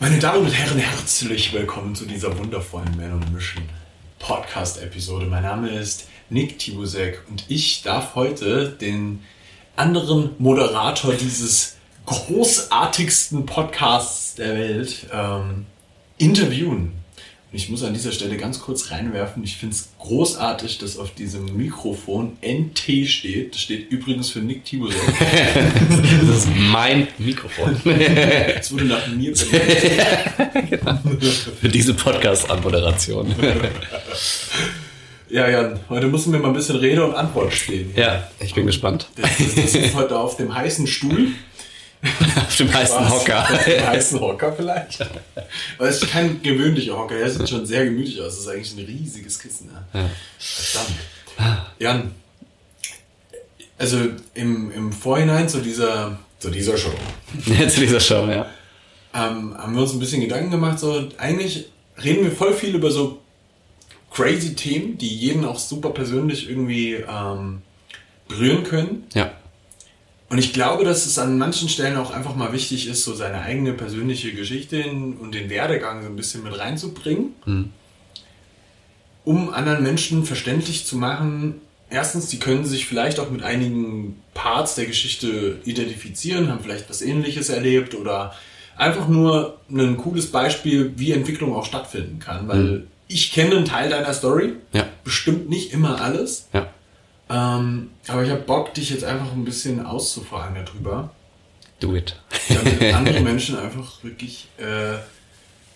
Meine Damen und Herren, herzlich willkommen zu dieser wundervollen Man on Mission Podcast-Episode. Mein Name ist Nick Tibusek und ich darf heute den anderen Moderator dieses großartigsten Podcasts der Welt ähm, interviewen. Ich muss an dieser Stelle ganz kurz reinwerfen. Ich finde es großartig, dass auf diesem Mikrofon NT steht. Das steht übrigens für Nick Tibusek. das ist mein Mikrofon. Es wurde nach mir benannt. genau. Für diese Podcast-Anmoderation. ja, Jan, heute müssen wir mal ein bisschen Rede und Antwort stehen. Ja, ich bin gespannt. Das, das, das ist heute auf dem heißen Stuhl. Auf dem heißen Hocker. Auf dem heißen Hocker vielleicht. Aber es ist kein gewöhnlicher Hocker, der sieht schon sehr gemütlich aus. Das ist eigentlich ein riesiges Kissen. Ja. Ja. Verdammt. Jan, also im, im Vorhinein zu dieser, zu dieser Show. Ja, zu dieser Show, ja. Ähm, haben wir uns ein bisschen Gedanken gemacht, so eigentlich reden wir voll viel über so crazy Themen, die jeden auch super persönlich irgendwie ähm, berühren können. Ja. Und ich glaube, dass es an manchen Stellen auch einfach mal wichtig ist, so seine eigene persönliche Geschichte und den Werdegang so ein bisschen mit reinzubringen, mhm. um anderen Menschen verständlich zu machen, erstens, die können sich vielleicht auch mit einigen Parts der Geschichte identifizieren, haben vielleicht was ähnliches erlebt oder einfach nur ein cooles Beispiel, wie Entwicklung auch stattfinden kann, weil mhm. ich kenne einen Teil deiner Story, ja. bestimmt nicht immer alles. Ja. Ähm, aber ich habe Bock, dich jetzt einfach ein bisschen auszufragen darüber. Do it. damit andere Menschen einfach wirklich, äh,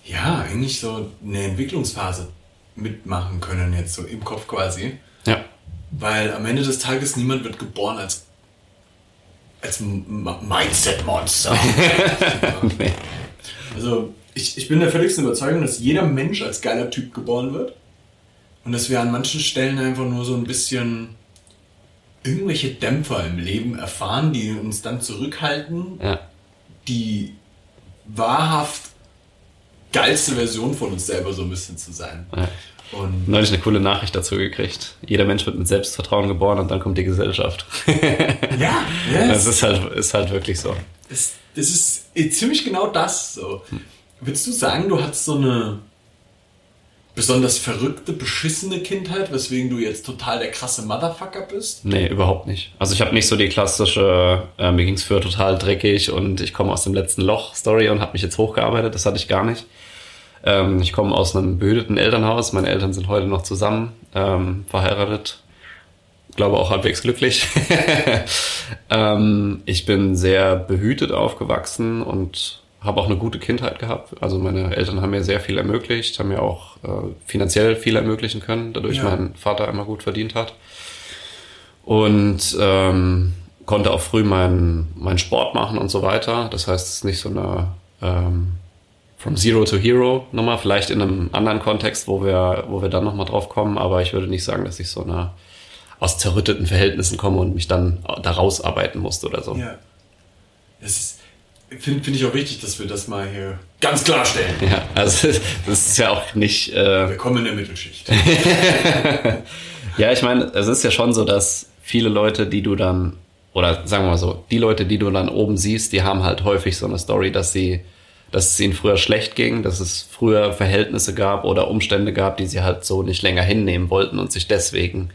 ja, eigentlich so eine Entwicklungsphase mitmachen können, jetzt so im Kopf quasi. Ja. Weil am Ende des Tages niemand wird geboren als, als Mindset-Monster. nee. Also, ich, ich bin der völligsten Überzeugung, dass jeder Mensch als geiler Typ geboren wird. Und dass wir an manchen Stellen einfach nur so ein bisschen irgendwelche Dämpfer im Leben erfahren, die uns dann zurückhalten, ja. die wahrhaft geilste Version von uns selber so ein bisschen zu sein. Ja. Und Neulich eine coole Nachricht dazu gekriegt. Jeder Mensch wird mit Selbstvertrauen geboren und dann kommt die Gesellschaft. ja, yes. das ist halt, ist halt wirklich so. Das, das ist ziemlich genau das. So. Hm. Würdest du sagen, du hast so eine besonders verrückte, beschissene Kindheit, weswegen du jetzt total der krasse Motherfucker bist? Nee, überhaupt nicht. Also ich habe nicht so die klassische, äh, mir ging's für total dreckig und ich komme aus dem letzten Loch Story und habe mich jetzt hochgearbeitet. Das hatte ich gar nicht. Ähm, ich komme aus einem behüteten Elternhaus. Meine Eltern sind heute noch zusammen, ähm, verheiratet. Glaube auch halbwegs glücklich. ähm, ich bin sehr behütet aufgewachsen und habe auch eine gute Kindheit gehabt. Also meine Eltern haben mir sehr viel ermöglicht, haben mir auch äh, finanziell viel ermöglichen können, dadurch ja. mein Vater immer gut verdient hat. Und ähm, konnte auch früh meinen mein Sport machen und so weiter. Das heißt, es ist nicht so eine ähm, From Zero to Hero Nummer, vielleicht in einem anderen Kontext, wo wir, wo wir dann nochmal drauf kommen, aber ich würde nicht sagen, dass ich so eine aus zerrütteten Verhältnissen komme und mich dann da rausarbeiten musste oder so. Ja. Das ist, finde find ich auch wichtig, dass wir das mal hier ganz klarstellen. Ja, also das ist ja auch nicht. Äh wir kommen in der Mittelschicht. ja, ich meine, es ist ja schon so, dass viele Leute, die du dann, oder sagen wir mal so, die Leute, die du dann oben siehst, die haben halt häufig so eine Story, dass sie, dass es ihnen früher schlecht ging, dass es früher Verhältnisse gab oder Umstände gab, die sie halt so nicht länger hinnehmen wollten und sich deswegen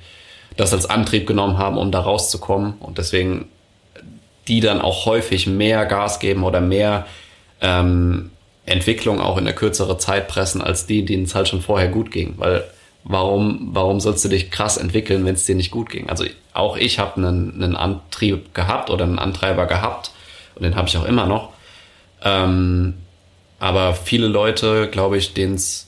das als Antrieb genommen haben, um da rauszukommen. Und deswegen die dann auch häufig mehr Gas geben oder mehr ähm, Entwicklung auch in eine kürzere Zeit pressen als die, denen es halt schon vorher gut ging. Weil warum, warum sollst du dich krass entwickeln, wenn es dir nicht gut ging? Also auch ich habe einen, einen Antrieb gehabt oder einen Antreiber gehabt und den habe ich auch immer noch. Ähm, aber viele Leute, glaube ich, denen es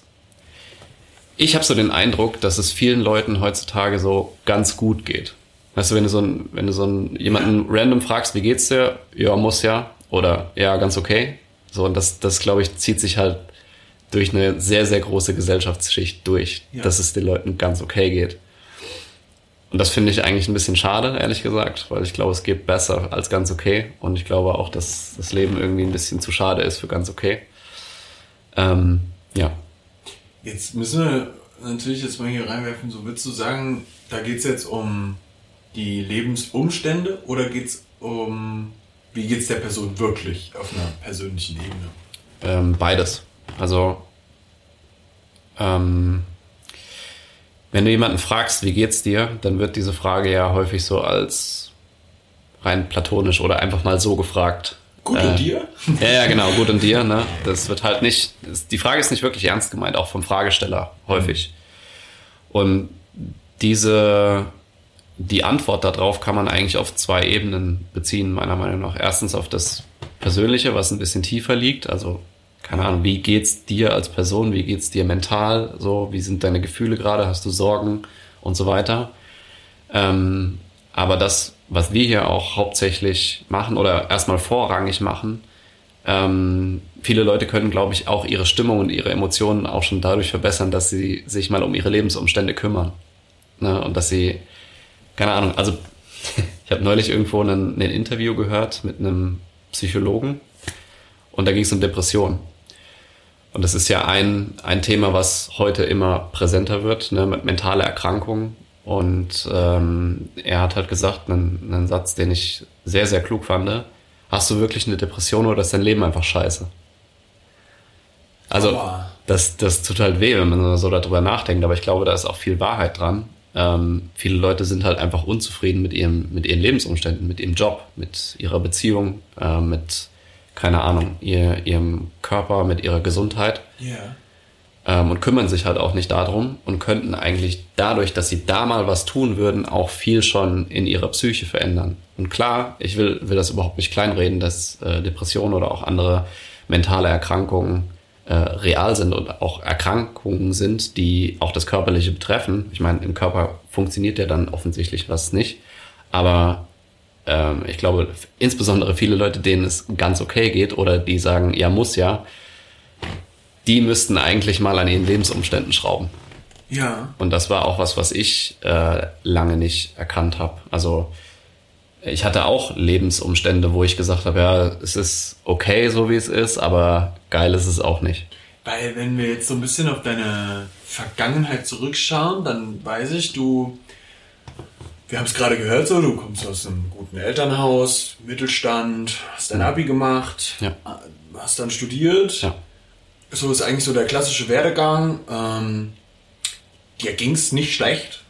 ich habe so den Eindruck, dass es vielen Leuten heutzutage so ganz gut geht. Weißt du, wenn du so ein, wenn du so einen, jemanden random fragst, wie geht's dir? Ja, muss ja. Oder ja, ganz okay. So, und das, das glaube ich, zieht sich halt durch eine sehr, sehr große Gesellschaftsschicht durch, ja. dass es den Leuten ganz okay geht. Und das finde ich eigentlich ein bisschen schade, ehrlich gesagt, weil ich glaube, es geht besser als ganz okay. Und ich glaube auch, dass das Leben irgendwie ein bisschen zu schade ist für ganz okay. Ähm, ja. Jetzt müssen wir natürlich jetzt mal hier reinwerfen, so würdest du sagen, da geht es jetzt um die Lebensumstände oder geht es um, wie geht es der Person wirklich auf einer persönlichen Ebene? ähm, beides. Also ähm, wenn du jemanden fragst, wie geht's dir, dann wird diese Frage ja häufig so als rein platonisch oder einfach mal so gefragt. Gut Äh, und dir? Ja, ja, genau, gut und dir, ne? Das wird halt nicht, das, die Frage ist nicht wirklich ernst gemeint, auch vom Fragesteller häufig. Und diese, die Antwort darauf kann man eigentlich auf zwei Ebenen beziehen, meiner Meinung nach. Erstens auf das Persönliche, was ein bisschen tiefer liegt, also keine Ahnung, wie geht's dir als Person, wie geht's dir mental, so, wie sind deine Gefühle gerade, hast du Sorgen und so weiter. Ähm, aber das, was wir hier auch hauptsächlich machen oder erstmal vorrangig machen, ähm, viele Leute können, glaube ich, auch ihre Stimmung und ihre Emotionen auch schon dadurch verbessern, dass sie sich mal um ihre Lebensumstände kümmern. Ne? Und dass sie, keine Ahnung, also ich habe neulich irgendwo ein, Interview gehört mit einem Psychologen und da ging es um Depressionen. Und das ist ja ein, ein Thema, was heute immer präsenter wird, ne, mit mentale Erkrankungen. Und ähm, er hat halt gesagt, einen, einen Satz, den ich sehr, sehr klug fand. Hast du wirklich eine Depression oder ist dein Leben einfach scheiße? Also, Aua. das, das tut halt weh, wenn man so darüber nachdenkt, aber ich glaube, da ist auch viel Wahrheit dran. Ähm, viele Leute sind halt einfach unzufrieden mit ihrem, mit ihren Lebensumständen, mit ihrem Job, mit ihrer Beziehung, äh, mit, keine Ahnung, ihr, ihrem Körper, mit ihrer Gesundheit Ja. ähm, und kümmern sich halt auch nicht darum und könnten eigentlich dadurch, dass sie da mal was tun würden, auch viel schon in ihrer Psyche verändern. Und klar, ich will, will das überhaupt nicht kleinreden, dass äh, Depressionen oder auch andere mentale Erkrankungen äh, real sind und auch Erkrankungen sind, die auch das Körperliche betreffen. Ich meine, im Körper funktioniert ja dann offensichtlich was nicht. Aber ähm, ich glaube, insbesondere viele Leute, denen es ganz okay geht oder die sagen, ja, muss ja, die müssten eigentlich mal an ihren Lebensumständen schrauben. Ja. Und das war auch was, was ich äh, lange nicht erkannt habe. Also ich hatte auch Lebensumstände, wo ich gesagt habe, ja, es ist okay, so wie es ist, aber geil ist es auch nicht. Weil wenn wir jetzt so ein bisschen auf deine Vergangenheit zurückschauen, dann weiß ich, du, wir haben es gerade gehört, so, du kommst aus einem guten Elternhaus, Mittelstand, hast dein Abi gemacht, Ja. hast dann studiert. Ja. So ist eigentlich so der klassische Werdegang. Ähm, dir ging es nicht schlecht.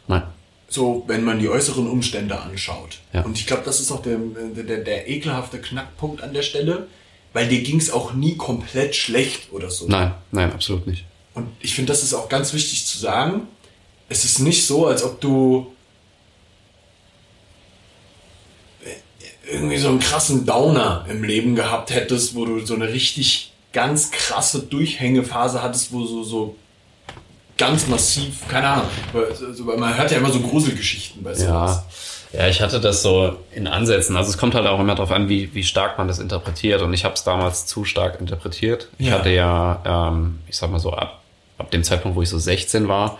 So wenn man die äußeren Umstände anschaut. Ja. Und ich glaube, das ist auch der, der, der ekelhafte Knackpunkt an der Stelle, weil dir ging es auch nie komplett schlecht oder so. Nein, nein, absolut nicht. Und ich finde, das ist auch ganz wichtig zu sagen. Es ist nicht so, als ob du irgendwie so einen krassen Downer im Leben gehabt hättest, wo du so eine richtig ganz krasse Durchhängephase hattest, wo so, so ganz massiv, keine Ahnung, weil, so, weil man hört ja immer so Gruselgeschichten bei sowas. Ja. ja, ich hatte das so in Ansätzen. Also es kommt halt auch immer darauf an, wie, wie stark man das interpretiert. Und ich habe es damals zu stark interpretiert. Ich Ja. hatte ja, ähm, ich sag mal so, ab, ab dem Zeitpunkt, wo ich so 16 war,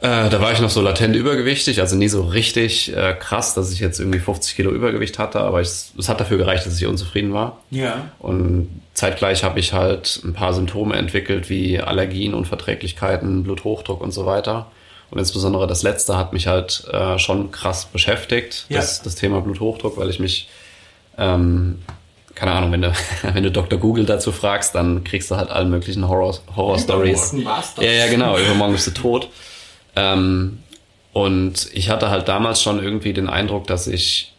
äh, da war ich noch so latent übergewichtig, also nie so richtig äh, krass, dass ich jetzt irgendwie 50 Kilo Übergewicht hatte, aber ich, es hat dafür gereicht, dass ich unzufrieden war. Ja. Und zeitgleich habe ich halt ein paar Symptome entwickelt, wie Allergien, Unverträglichkeiten, Bluthochdruck und so weiter. Und insbesondere das letzte hat mich halt äh, schon krass beschäftigt, Ja. das, das Thema Bluthochdruck, weil ich mich, ähm, keine Ahnung, wenn du, wenn du Dr. Google dazu fragst, dann kriegst du halt alle möglichen Horror, Horror-Stories. Das. Ja, ja, genau, übermorgen bist du tot. Ähm, und ich hatte halt damals schon irgendwie den Eindruck, dass ich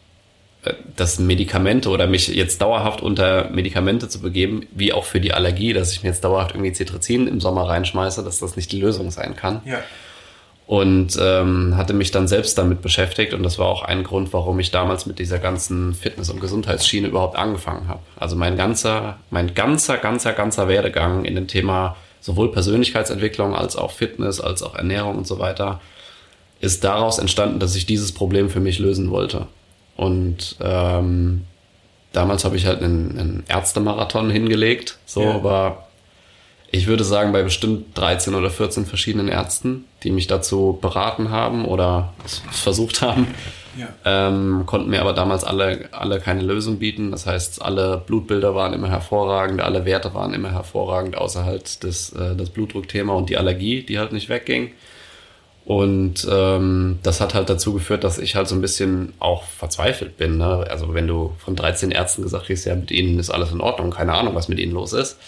dass Medikamente oder mich jetzt dauerhaft unter Medikamente zu begeben, wie auch für die Allergie, dass ich mir jetzt dauerhaft irgendwie Cetrizin im Sommer reinschmeiße, dass das nicht die Lösung sein kann. Ja. Und ähm, hatte mich dann selbst damit beschäftigt und das war auch ein Grund, warum ich damals mit dieser ganzen Fitness- und Gesundheitsschiene überhaupt angefangen habe. Also mein ganzer, mein ganzer, ganzer, ganzer Werdegang in dem Thema sowohl Persönlichkeitsentwicklung als auch Fitness, als auch Ernährung und so weiter, ist daraus entstanden, dass ich dieses Problem für mich lösen wollte. Und ähm, damals habe ich halt einen, einen Ärztemarathon hingelegt, so, Ja. aber ich würde sagen, bei bestimmt 13 oder 14 verschiedenen Ärzten, die mich dazu beraten haben oder versucht haben, Ja. ähm, konnten mir aber damals alle, alle keine Lösung bieten. Das heißt, alle Blutbilder waren immer hervorragend, alle Werte waren immer hervorragend, außer halt das, äh, das Blutdruckthema und die Allergie, die halt nicht wegging. Und ähm, das hat halt dazu geführt, dass ich halt so ein bisschen auch verzweifelt bin. Ne? Also wenn du von 13 Ärzten gesagt kriegst, ja, mit ihnen ist alles in Ordnung, keine Ahnung, was mit ihnen los ist,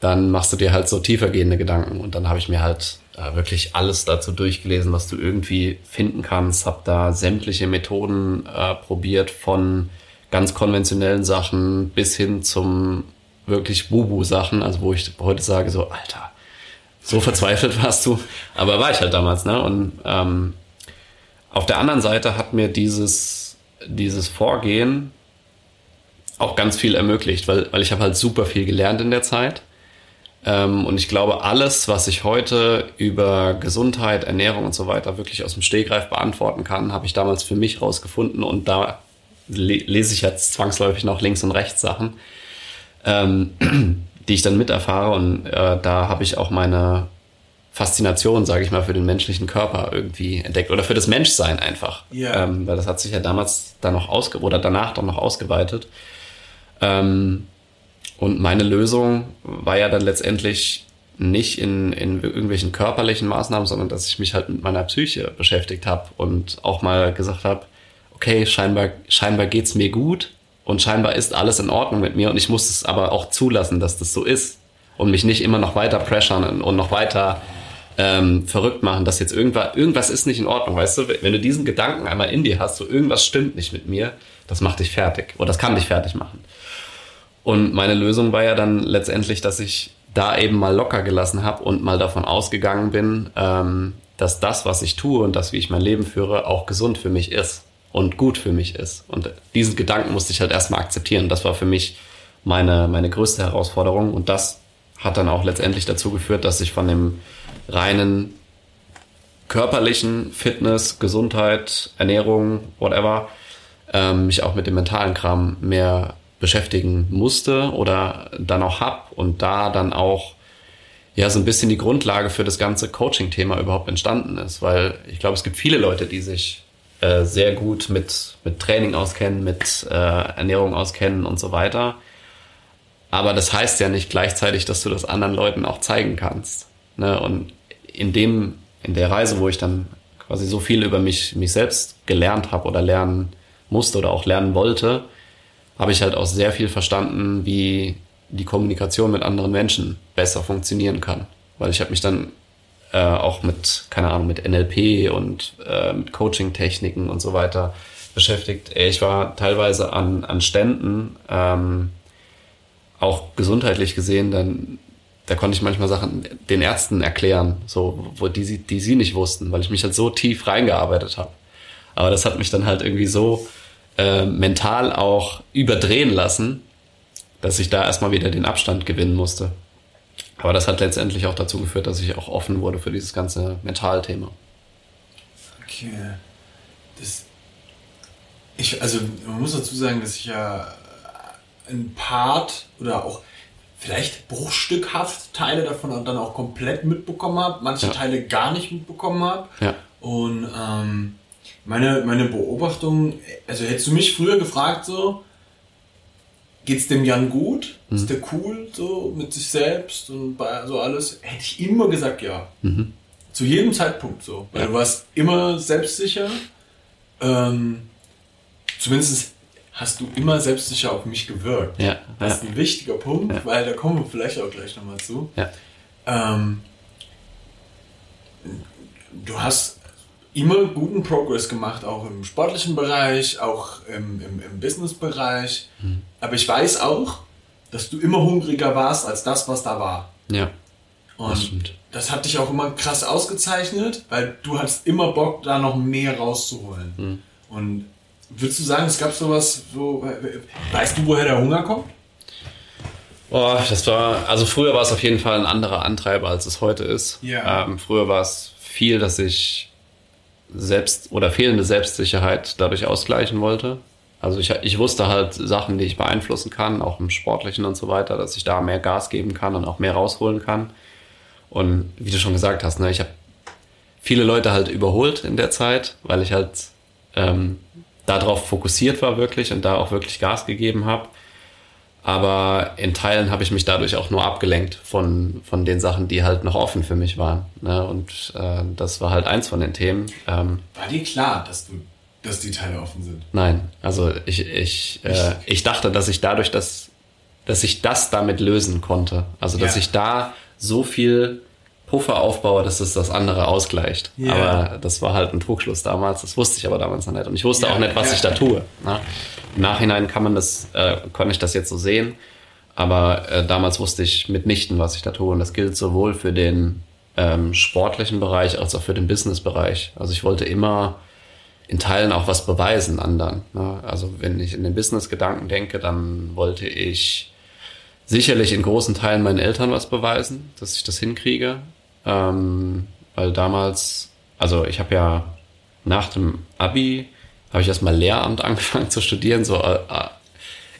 dann machst du dir halt so tiefergehende Gedanken. Und dann habe ich mir halt äh, wirklich alles dazu durchgelesen, was du irgendwie finden kannst. Habe da sämtliche Methoden äh, probiert, von ganz konventionellen Sachen bis hin zum wirklich Bubu-Sachen, also wo ich heute sage so, Alter, so verzweifelt warst du. Aber war ich halt damals, ne? Und ähm, auf der anderen Seite hat mir dieses, dieses Vorgehen auch ganz viel ermöglicht, weil, weil ich habe halt super viel gelernt in der Zeit. Ähm, und ich glaube, alles, was ich heute über Gesundheit, Ernährung und so weiter wirklich aus dem Stegreif beantworten kann, habe ich damals für mich rausgefunden und da lese ich jetzt zwangsläufig noch links und rechts Sachen. Ähm, die ich dann miterfahre. Und äh, da habe ich auch meine Faszination, sage ich mal, für den menschlichen Körper irgendwie entdeckt oder für das Menschsein einfach. Ja. Ähm, weil das hat sich ja damals dann noch ausge oder danach dann noch ausgeweitet. Ähm, und meine Lösung war ja dann letztendlich nicht in, in irgendwelchen körperlichen Maßnahmen, sondern dass ich mich halt mit meiner Psyche beschäftigt habe und auch mal gesagt habe, okay, scheinbar, scheinbar geht's mir gut und scheinbar ist alles in Ordnung mit mir und ich muss es aber auch zulassen, dass das so ist und mich nicht immer noch weiter pressern und noch weiter ähm, verrückt machen, dass jetzt irgendwas, irgendwas ist nicht in Ordnung, weißt du? Wenn du diesen Gedanken einmal in dir hast, so irgendwas stimmt nicht mit mir, das macht dich fertig oder das kann dich fertig machen. Und meine Lösung war ja dann letztendlich, dass ich da eben mal locker gelassen habe und mal davon ausgegangen bin, ähm, dass das, was ich tue und das, wie ich mein Leben führe, auch gesund für mich ist und gut für mich ist. Und diesen Gedanken musste ich halt erstmal akzeptieren. Das war für mich meine, meine größte Herausforderung. Und das hat dann auch letztendlich dazu geführt, dass ich von dem reinen körperlichen Fitness, Gesundheit, Ernährung, whatever, ähm, mich auch mit dem mentalen Kram mehr beschäftigen musste oder dann auch hab und da dann auch ja so ein bisschen die Grundlage für das ganze Coaching-Thema überhaupt entstanden ist, weil ich glaube, es gibt viele Leute, die sich äh, sehr gut mit, mit Training auskennen, mit äh, Ernährung auskennen und so weiter. Aber das heißt ja nicht gleichzeitig, dass du das anderen Leuten auch zeigen kannst. Ne? Und in dem, in der Reise, wo ich dann quasi so viel über mich, mich selbst gelernt habe oder lernen musste oder auch lernen wollte, habe ich halt auch sehr viel verstanden, wie die Kommunikation mit anderen Menschen besser funktionieren kann. Weil ich habe mich dann äh, auch mit, keine Ahnung, mit NLP und äh, mit Coaching-Techniken und so weiter beschäftigt. Ich war teilweise an, an Ständen, ähm, auch gesundheitlich gesehen, dann da konnte ich manchmal Sachen den Ärzten erklären, so wo die sie, die sie nicht wussten, weil ich mich halt so tief reingearbeitet habe. Aber das hat mich dann halt irgendwie so äh, mental auch überdrehen lassen, dass ich da erstmal wieder den Abstand gewinnen musste. Aber das hat letztendlich auch dazu geführt, dass ich auch offen wurde für dieses ganze Mentalthema. Okay. Das, ich, also man muss dazu sagen, dass ich ja ein Part oder auch vielleicht bruchstückhaft Teile davon dann auch komplett mitbekommen habe, manche ja. Teile gar nicht mitbekommen habe. Ja. Und ähm, meine, meine Beobachtung, also hättest du mich früher gefragt so, geht's dem Jan gut? Mhm. Ist der cool so mit sich selbst und bei so alles? Hätte ich immer gesagt ja. Mhm. Zu jedem Zeitpunkt so. Weil ja. du warst immer selbstsicher. Ähm, zumindest hast du immer selbstsicher auf mich gewirkt. Ja. Das ist ein wichtiger Punkt, ja. weil da kommen wir vielleicht auch gleich nochmal zu. Ja. Ähm, du hast immer guten Progress gemacht, auch im sportlichen Bereich, auch im, im, im Business-Bereich. Mhm. Aber ich weiß auch, dass du immer hungriger warst als das, was da war. Ja. Und das, stimmt. das hat dich auch immer krass ausgezeichnet, weil du hattest immer Bock, da noch mehr rauszuholen. Mhm. Und würdest du sagen, es gab sowas, so, weißt du, woher der Hunger kommt? Boah, das war, also früher war es auf jeden Fall ein anderer Antreiber, als es heute ist. Ja. Ähm, früher war es viel, dass ich selbst oder fehlende Selbstsicherheit dadurch ausgleichen wollte. Also ich, ich wusste halt Sachen, die ich beeinflussen kann, auch im Sportlichen und so weiter, dass ich da mehr Gas geben kann und auch mehr rausholen kann. Und wie du schon gesagt hast, ne, ich habe viele Leute halt überholt in der Zeit, weil ich halt ähm, darauf fokussiert war wirklich und da auch wirklich Gas gegeben habe. Aber in Teilen habe ich mich dadurch auch nur abgelenkt von, von den Sachen, die halt noch offen für mich waren. Ne? Und äh, das war halt eins von den Themen. Ähm, war dir klar, dass du, dass die Teile offen sind? Nein, also ich, ich, äh, ich dachte, dass ich dadurch, dass, dass ich das damit lösen konnte. Also dass ja. ich da so viel Puffer aufbaue, dass es das andere ausgleicht. Yeah. Aber das war halt ein Trugschluss damals. Das wusste ich aber damals noch nicht. Und ich wusste yeah, auch nicht, was yeah. ich da tue. Ne? Im Nachhinein kann man das, äh, konnte ich das jetzt so sehen. Aber äh, damals wusste ich mitnichten, was ich da tue. Und das gilt sowohl für den ähm, sportlichen Bereich als auch für den Business-Bereich. Also ich wollte immer in Teilen auch was beweisen anderen. Ne? Also wenn ich in den Business-Gedanken denke, dann wollte ich sicherlich in großen Teilen meinen Eltern was beweisen, dass ich das hinkriege. Ähm, weil damals, also ich habe ja nach dem Abi, habe ich erstmal Lehramt angefangen zu studieren. So, äh, äh,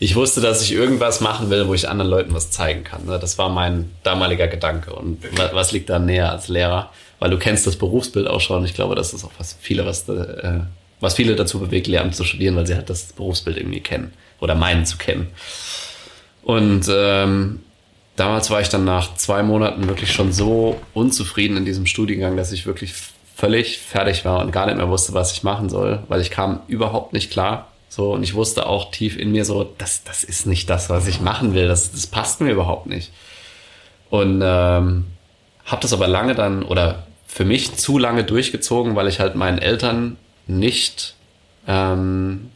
ich wusste, dass ich irgendwas machen will, wo ich anderen Leuten was zeigen kann. Ne? Das war mein damaliger Gedanke. Und was liegt da näher als Lehrer? Weil du kennst das Berufsbild auch schon. Ich glaube, das ist auch was viele, was, äh, was viele dazu bewegt, Lehramt zu studieren, weil sie halt das Berufsbild irgendwie kennen oder meinen zu kennen. Und ähm, damals war ich dann nach zwei Monaten wirklich schon so unzufrieden in diesem Studiengang, dass ich wirklich völlig fertig war und gar nicht mehr wusste, was ich machen soll, weil ich kam überhaupt nicht klar. So, und ich wusste auch tief in mir so, das, das ist nicht das, was ich machen will. Das, das passt mir überhaupt nicht. Und ähm, habe das aber lange dann oder für mich zu lange durchgezogen, weil ich halt meinen Eltern nicht ähm,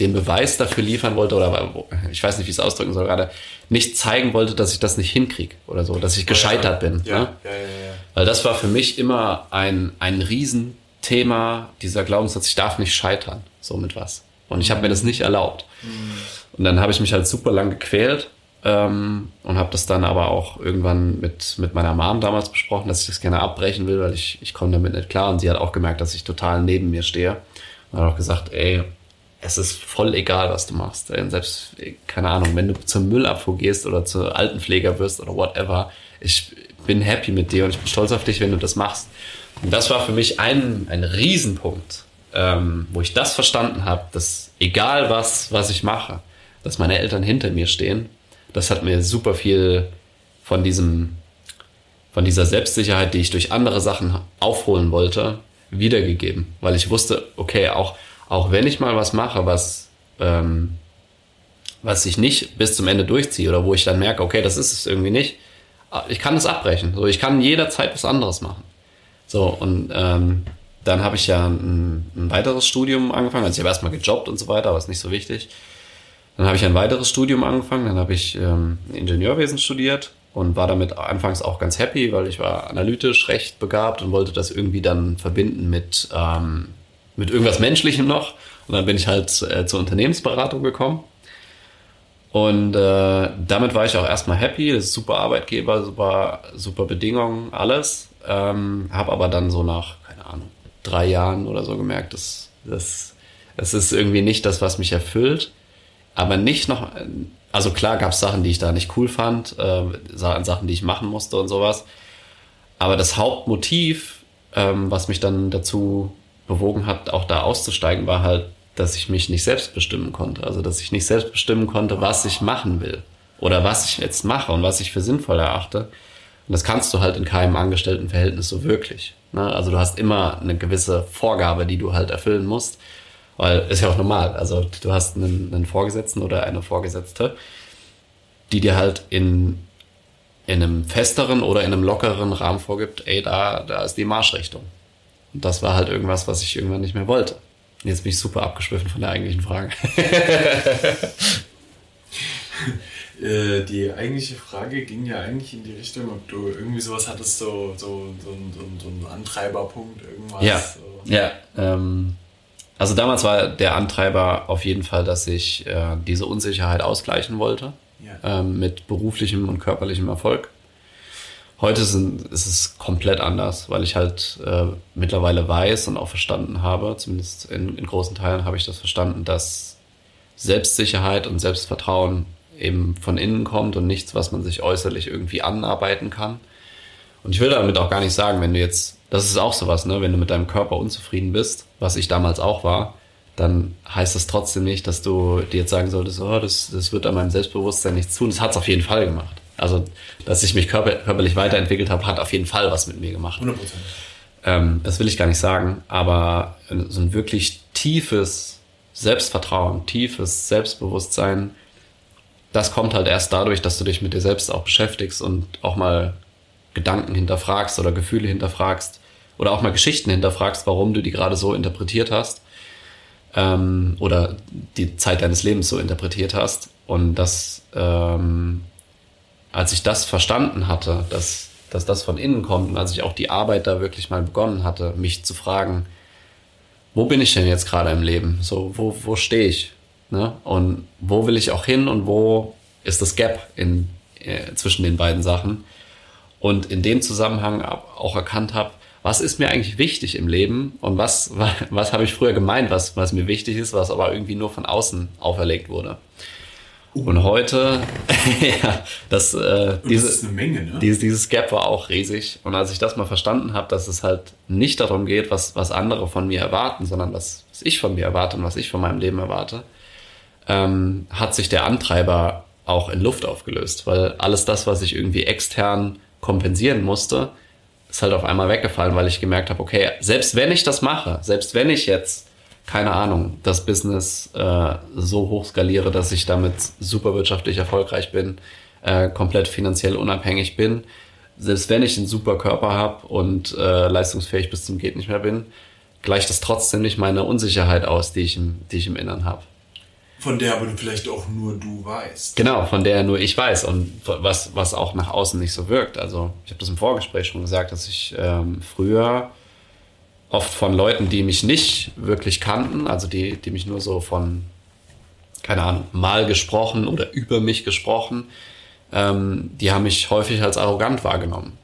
den Beweis dafür liefern wollte oder ich weiß nicht, wie ich es ausdrücken soll gerade, nicht zeigen wollte, dass ich das nicht hinkriege oder so, dass ich gescheitert bin. Ja, ne? ja, ja, Weil das war für mich immer ein, ein Riesenthema, dieser Glaubenssatz, ich darf nicht scheitern, so mit was. Und ich habe mir das nicht erlaubt. Mhm. Und dann habe ich mich halt super lang gequält ähm, und habe das dann aber auch irgendwann mit, mit meiner Mom damals besprochen, dass ich das gerne abbrechen will, weil ich, ich komme damit nicht klar. Und sie hat auch gemerkt, dass ich total neben mir stehe. Und hat auch gesagt, ey, es ist voll egal, was du machst. Selbst, keine Ahnung, wenn du zum Müllabfuhr gehst oder zur Altenpfleger wirst oder whatever, ich bin happy mit dir und ich bin stolz auf dich, wenn du das machst. Und das war für mich ein, ein Riesenpunkt, ähm, wo ich das verstanden habe, dass egal was, was ich mache, dass meine Eltern hinter mir stehen, das hat mir super viel von diesem, von dieser Selbstsicherheit, die ich durch andere Sachen aufholen wollte, wiedergegeben. Weil ich wusste, okay, auch, auch wenn ich mal was mache, was, ähm, was ich nicht bis zum Ende durchziehe oder wo ich dann merke, okay, das ist es irgendwie nicht, ich kann es abbrechen. So, ich kann jederzeit was anderes machen. So, und ähm, dann habe ich ja ein, ein, weiteres Studium angefangen. Also ich habe erstmal gejobbt und so weiter, aber ist nicht so wichtig. Dann habe ich ein weiteres Studium angefangen. Dann habe ich ähm, Ingenieurwesen studiert und war damit anfangs auch ganz happy, weil ich war analytisch recht begabt und wollte das irgendwie dann verbinden mit ähm, mit irgendwas Menschlichem noch. Und dann bin ich halt äh, zur Unternehmensberatung gekommen. Und äh, damit war ich auch erstmal happy. Das ist super Arbeitgeber, super, super Bedingungen, alles. Ähm, habe aber dann so nach, keine Ahnung, drei Jahren oder so gemerkt, dass das, das ist irgendwie nicht das, was mich erfüllt. Aber nicht noch, also klar gab es Sachen, die ich da nicht cool fand, äh, Sachen, die ich machen musste und sowas. Aber das Hauptmotiv, ähm, was mich dann dazu bewogen hat, auch da auszusteigen, war halt, dass ich mich nicht selbst bestimmen konnte. Also, dass ich nicht selbst bestimmen konnte, was ich machen will oder was ich jetzt mache und was ich für sinnvoll erachte. Und das kannst du halt in keinem Angestelltenverhältnis so wirklich. Ne? Also du hast immer eine gewisse Vorgabe, die du halt erfüllen musst. Weil ist ja auch normal. Also du hast einen, einen Vorgesetzten oder eine Vorgesetzte, die dir halt in, in einem festeren oder in einem lockeren Rahmen vorgibt, ey, da, da ist die Marschrichtung. Und das war halt irgendwas, was ich irgendwann nicht mehr wollte. Jetzt bin ich super abgeschwiffen von der eigentlichen Frage. Äh, die eigentliche Frage ging ja eigentlich in die Richtung, ob du irgendwie sowas hattest, so, so, so, so, einen Antreiberpunkt, irgendwas. Ja, ja ähm, also damals war der Antreiber auf jeden Fall, dass ich äh, diese Unsicherheit ausgleichen wollte ja. ähm, mit beruflichem und körperlichem Erfolg. Heute sind, ist es komplett anders, weil ich halt äh, mittlerweile weiß und auch verstanden habe, zumindest in, in großen Teilen habe ich das verstanden, dass Selbstsicherheit und Selbstvertrauen eben von innen kommt und nichts, was man sich äußerlich irgendwie anarbeiten kann. Und ich will damit auch gar nicht sagen, wenn du jetzt, das ist auch sowas, ne, wenn du mit deinem Körper unzufrieden bist, was ich damals auch war, dann heißt das trotzdem nicht, dass du dir jetzt sagen solltest, oh, das, das wird an meinem Selbstbewusstsein nichts tun. Das hat es auf jeden Fall gemacht. Also, dass ich mich körper, körperlich weiterentwickelt habe, hat auf jeden Fall was mit mir gemacht. 100%. Ähm, das will ich gar nicht sagen, aber so ein wirklich tiefes Selbstvertrauen, tiefes Selbstbewusstsein, das kommt halt erst dadurch, dass du dich mit dir selbst auch beschäftigst und auch mal Gedanken hinterfragst oder Gefühle hinterfragst oder auch mal Geschichten hinterfragst, warum du die gerade so interpretiert hast ähm, oder die Zeit deines Lebens so interpretiert hast. Und das, ähm, als ich das verstanden hatte, dass, dass das von innen kommt und als ich auch die Arbeit da wirklich mal begonnen hatte, mich zu fragen, wo bin ich denn jetzt gerade im Leben? So, wo, wo stehe ich? Ne? Und wo will ich auch hin und wo ist das Gap in, äh, zwischen den beiden Sachen? Und in dem Zusammenhang auch erkannt habe, was ist mir eigentlich wichtig im Leben und was, was, was habe ich früher gemeint, was, was mir wichtig ist, was aber irgendwie nur von außen auferlegt wurde. Und heute, ja, das, äh, diese, das ist eine Menge, ne? dieses, dieses Gap war auch riesig. Und als ich das mal verstanden habe, dass es halt nicht darum geht, was, was andere von mir erwarten, sondern was, was ich von mir erwarte und was ich von meinem Leben erwarte, ähm, hat sich der Antreiber auch in Luft aufgelöst. Weil alles das, was ich irgendwie extern kompensieren musste, ist halt auf einmal weggefallen, weil ich gemerkt habe, okay, selbst wenn ich das mache, selbst wenn ich jetzt, keine Ahnung, das Business äh, so hoch skaliere, dass ich damit super wirtschaftlich erfolgreich bin, äh, komplett finanziell unabhängig bin, selbst wenn ich einen super Körper habe und äh, leistungsfähig bis zum geht nicht mehr bin, gleicht das trotzdem nicht meine Unsicherheit aus, die ich im, die ich im Innern habe. Von der aber vielleicht auch nur du weißt. Genau, von der nur ich weiß und was, was auch nach außen nicht so wirkt. Also ich habe das im Vorgespräch schon gesagt, dass ich ähm, früher oft von Leuten, die mich nicht wirklich kannten, also die, die mich nur so von, keine Ahnung, mal gesprochen oder über mich gesprochen, ähm, die haben mich häufig als arrogant wahrgenommen.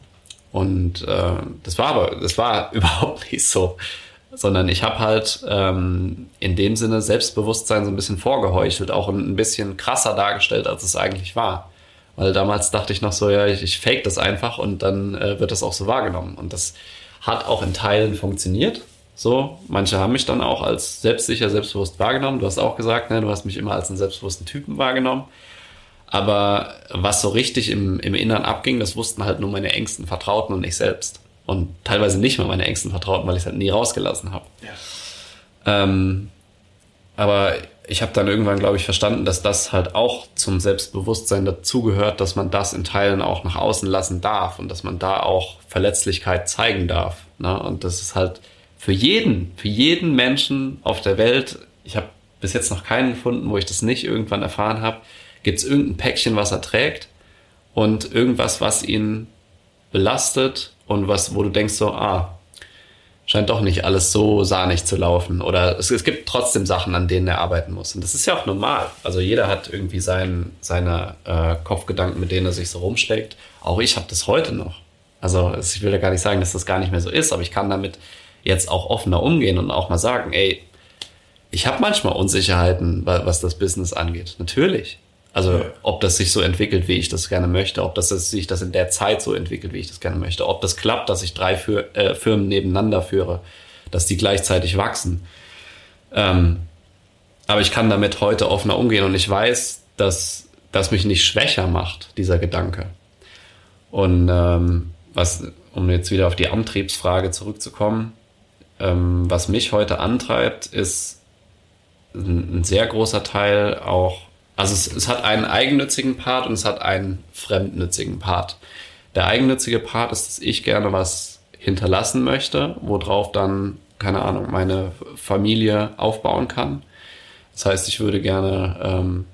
Und äh, das war aber, das war überhaupt nicht so sondern ich habe halt ähm, in dem Sinne Selbstbewusstsein so ein bisschen vorgeheuchelt, auch ein bisschen krasser dargestellt, als es eigentlich war. Weil damals dachte ich noch so, ja, ich, ich fake das einfach und dann äh, wird das auch so wahrgenommen. Und das hat auch in Teilen funktioniert. So, manche haben mich dann auch als selbstsicher, selbstbewusst wahrgenommen. Du hast auch gesagt, ne, du hast mich immer als einen selbstbewussten Typen wahrgenommen. Aber was so richtig im, im Innern abging, das wussten halt nur meine engsten Vertrauten und ich selbst und teilweise nicht mal meine engsten Vertrauten, weil ich es halt nie rausgelassen habe. Ja. Ähm, aber ich habe dann irgendwann, glaube ich, verstanden, dass das halt auch zum Selbstbewusstsein dazugehört, dass man das in Teilen auch nach außen lassen darf und dass man da auch Verletzlichkeit zeigen darf. Ne? Und das ist halt für jeden, für jeden Menschen auf der Welt, ich habe bis jetzt noch keinen gefunden, wo ich das nicht irgendwann erfahren habe, gibt es irgendein Päckchen, was er trägt und irgendwas, was ihn belastet und was, wo du denkst so, ah, scheint doch nicht alles so sahnig zu laufen. Oder es, es gibt trotzdem Sachen, an denen er arbeiten muss. Und das ist ja auch normal. Also jeder hat irgendwie sein, seine äh, Kopfgedanken, mit denen er sich so rumschlägt. Auch ich habe das heute noch. Also ich will ja gar nicht sagen, dass das gar nicht mehr so ist, aber ich kann damit jetzt auch offener umgehen und auch mal sagen, ey, ich habe manchmal Unsicherheiten, was das Business angeht. Natürlich. Also ja. ob das sich so entwickelt, wie ich das gerne möchte, ob das sich das in der Zeit so entwickelt, wie ich das gerne möchte, ob das klappt, dass ich drei für, äh, Firmen nebeneinander führe, dass die gleichzeitig wachsen. Ähm, aber ich kann damit heute offener umgehen und ich weiß, dass das mich nicht schwächer macht, dieser Gedanke. Und ähm, was, um jetzt wieder auf die Antriebsfrage zurückzukommen, ähm, was mich heute antreibt, ist ein, ein sehr großer Teil auch also es, es hat einen eigennützigen Part und es hat einen fremdnützigen Part. Der eigennützige Part ist, dass ich gerne was hinterlassen möchte, worauf dann, keine Ahnung, meine Familie aufbauen kann. Das heißt, ich würde gerne, ähm,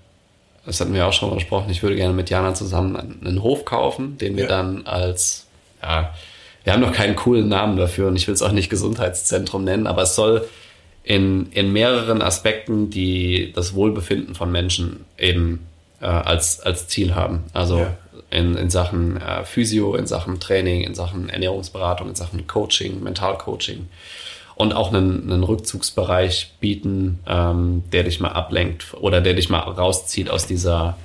das hatten wir auch schon mal besprochen, ich würde gerne mit Jana zusammen einen, Hof kaufen, den wir ja. dann als, ja, wir haben noch keinen coolen Namen dafür und ich will es auch nicht Gesundheitszentrum nennen, aber es soll in, in mehreren Aspekten, die das Wohlbefinden von Menschen eben äh, als, als Ziel haben. Also ja. in, in Sachen äh, Physio, in Sachen Training, in Sachen Ernährungsberatung, in Sachen Coaching, Mentalcoaching und auch einen, einen Rückzugsbereich bieten, ähm, der dich mal ablenkt oder der dich mal rauszieht aus dieser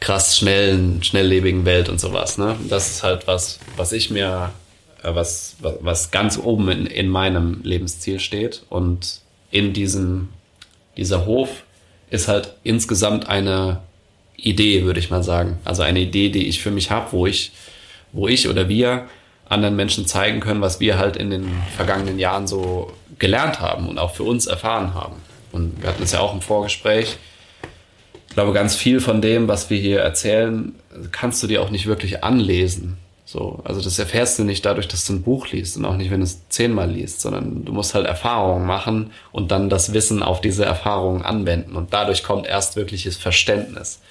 krass schnellen, schnelllebigen Welt und sowas. Ne? Das ist halt was, was ich mir was, was, was ganz oben in, in meinem Lebensziel steht. Und in diesem, dieser Hof ist halt insgesamt eine Idee, würde ich mal sagen. Also eine Idee, die ich für mich habe, wo ich, wo ich oder wir anderen Menschen zeigen können, was wir halt in den vergangenen Jahren so gelernt haben und auch für uns erfahren haben. Und wir hatten es ja auch im Vorgespräch. Ich glaube, ganz viel von dem, was wir hier erzählen, kannst du dir auch nicht wirklich anlesen. So, also das erfährst du nicht dadurch, dass du ein Buch liest und auch nicht, wenn du es zehnmal liest, sondern du musst halt Erfahrungen machen und dann das Wissen auf diese Erfahrungen anwenden. Und dadurch kommt erst wirkliches Verständnis.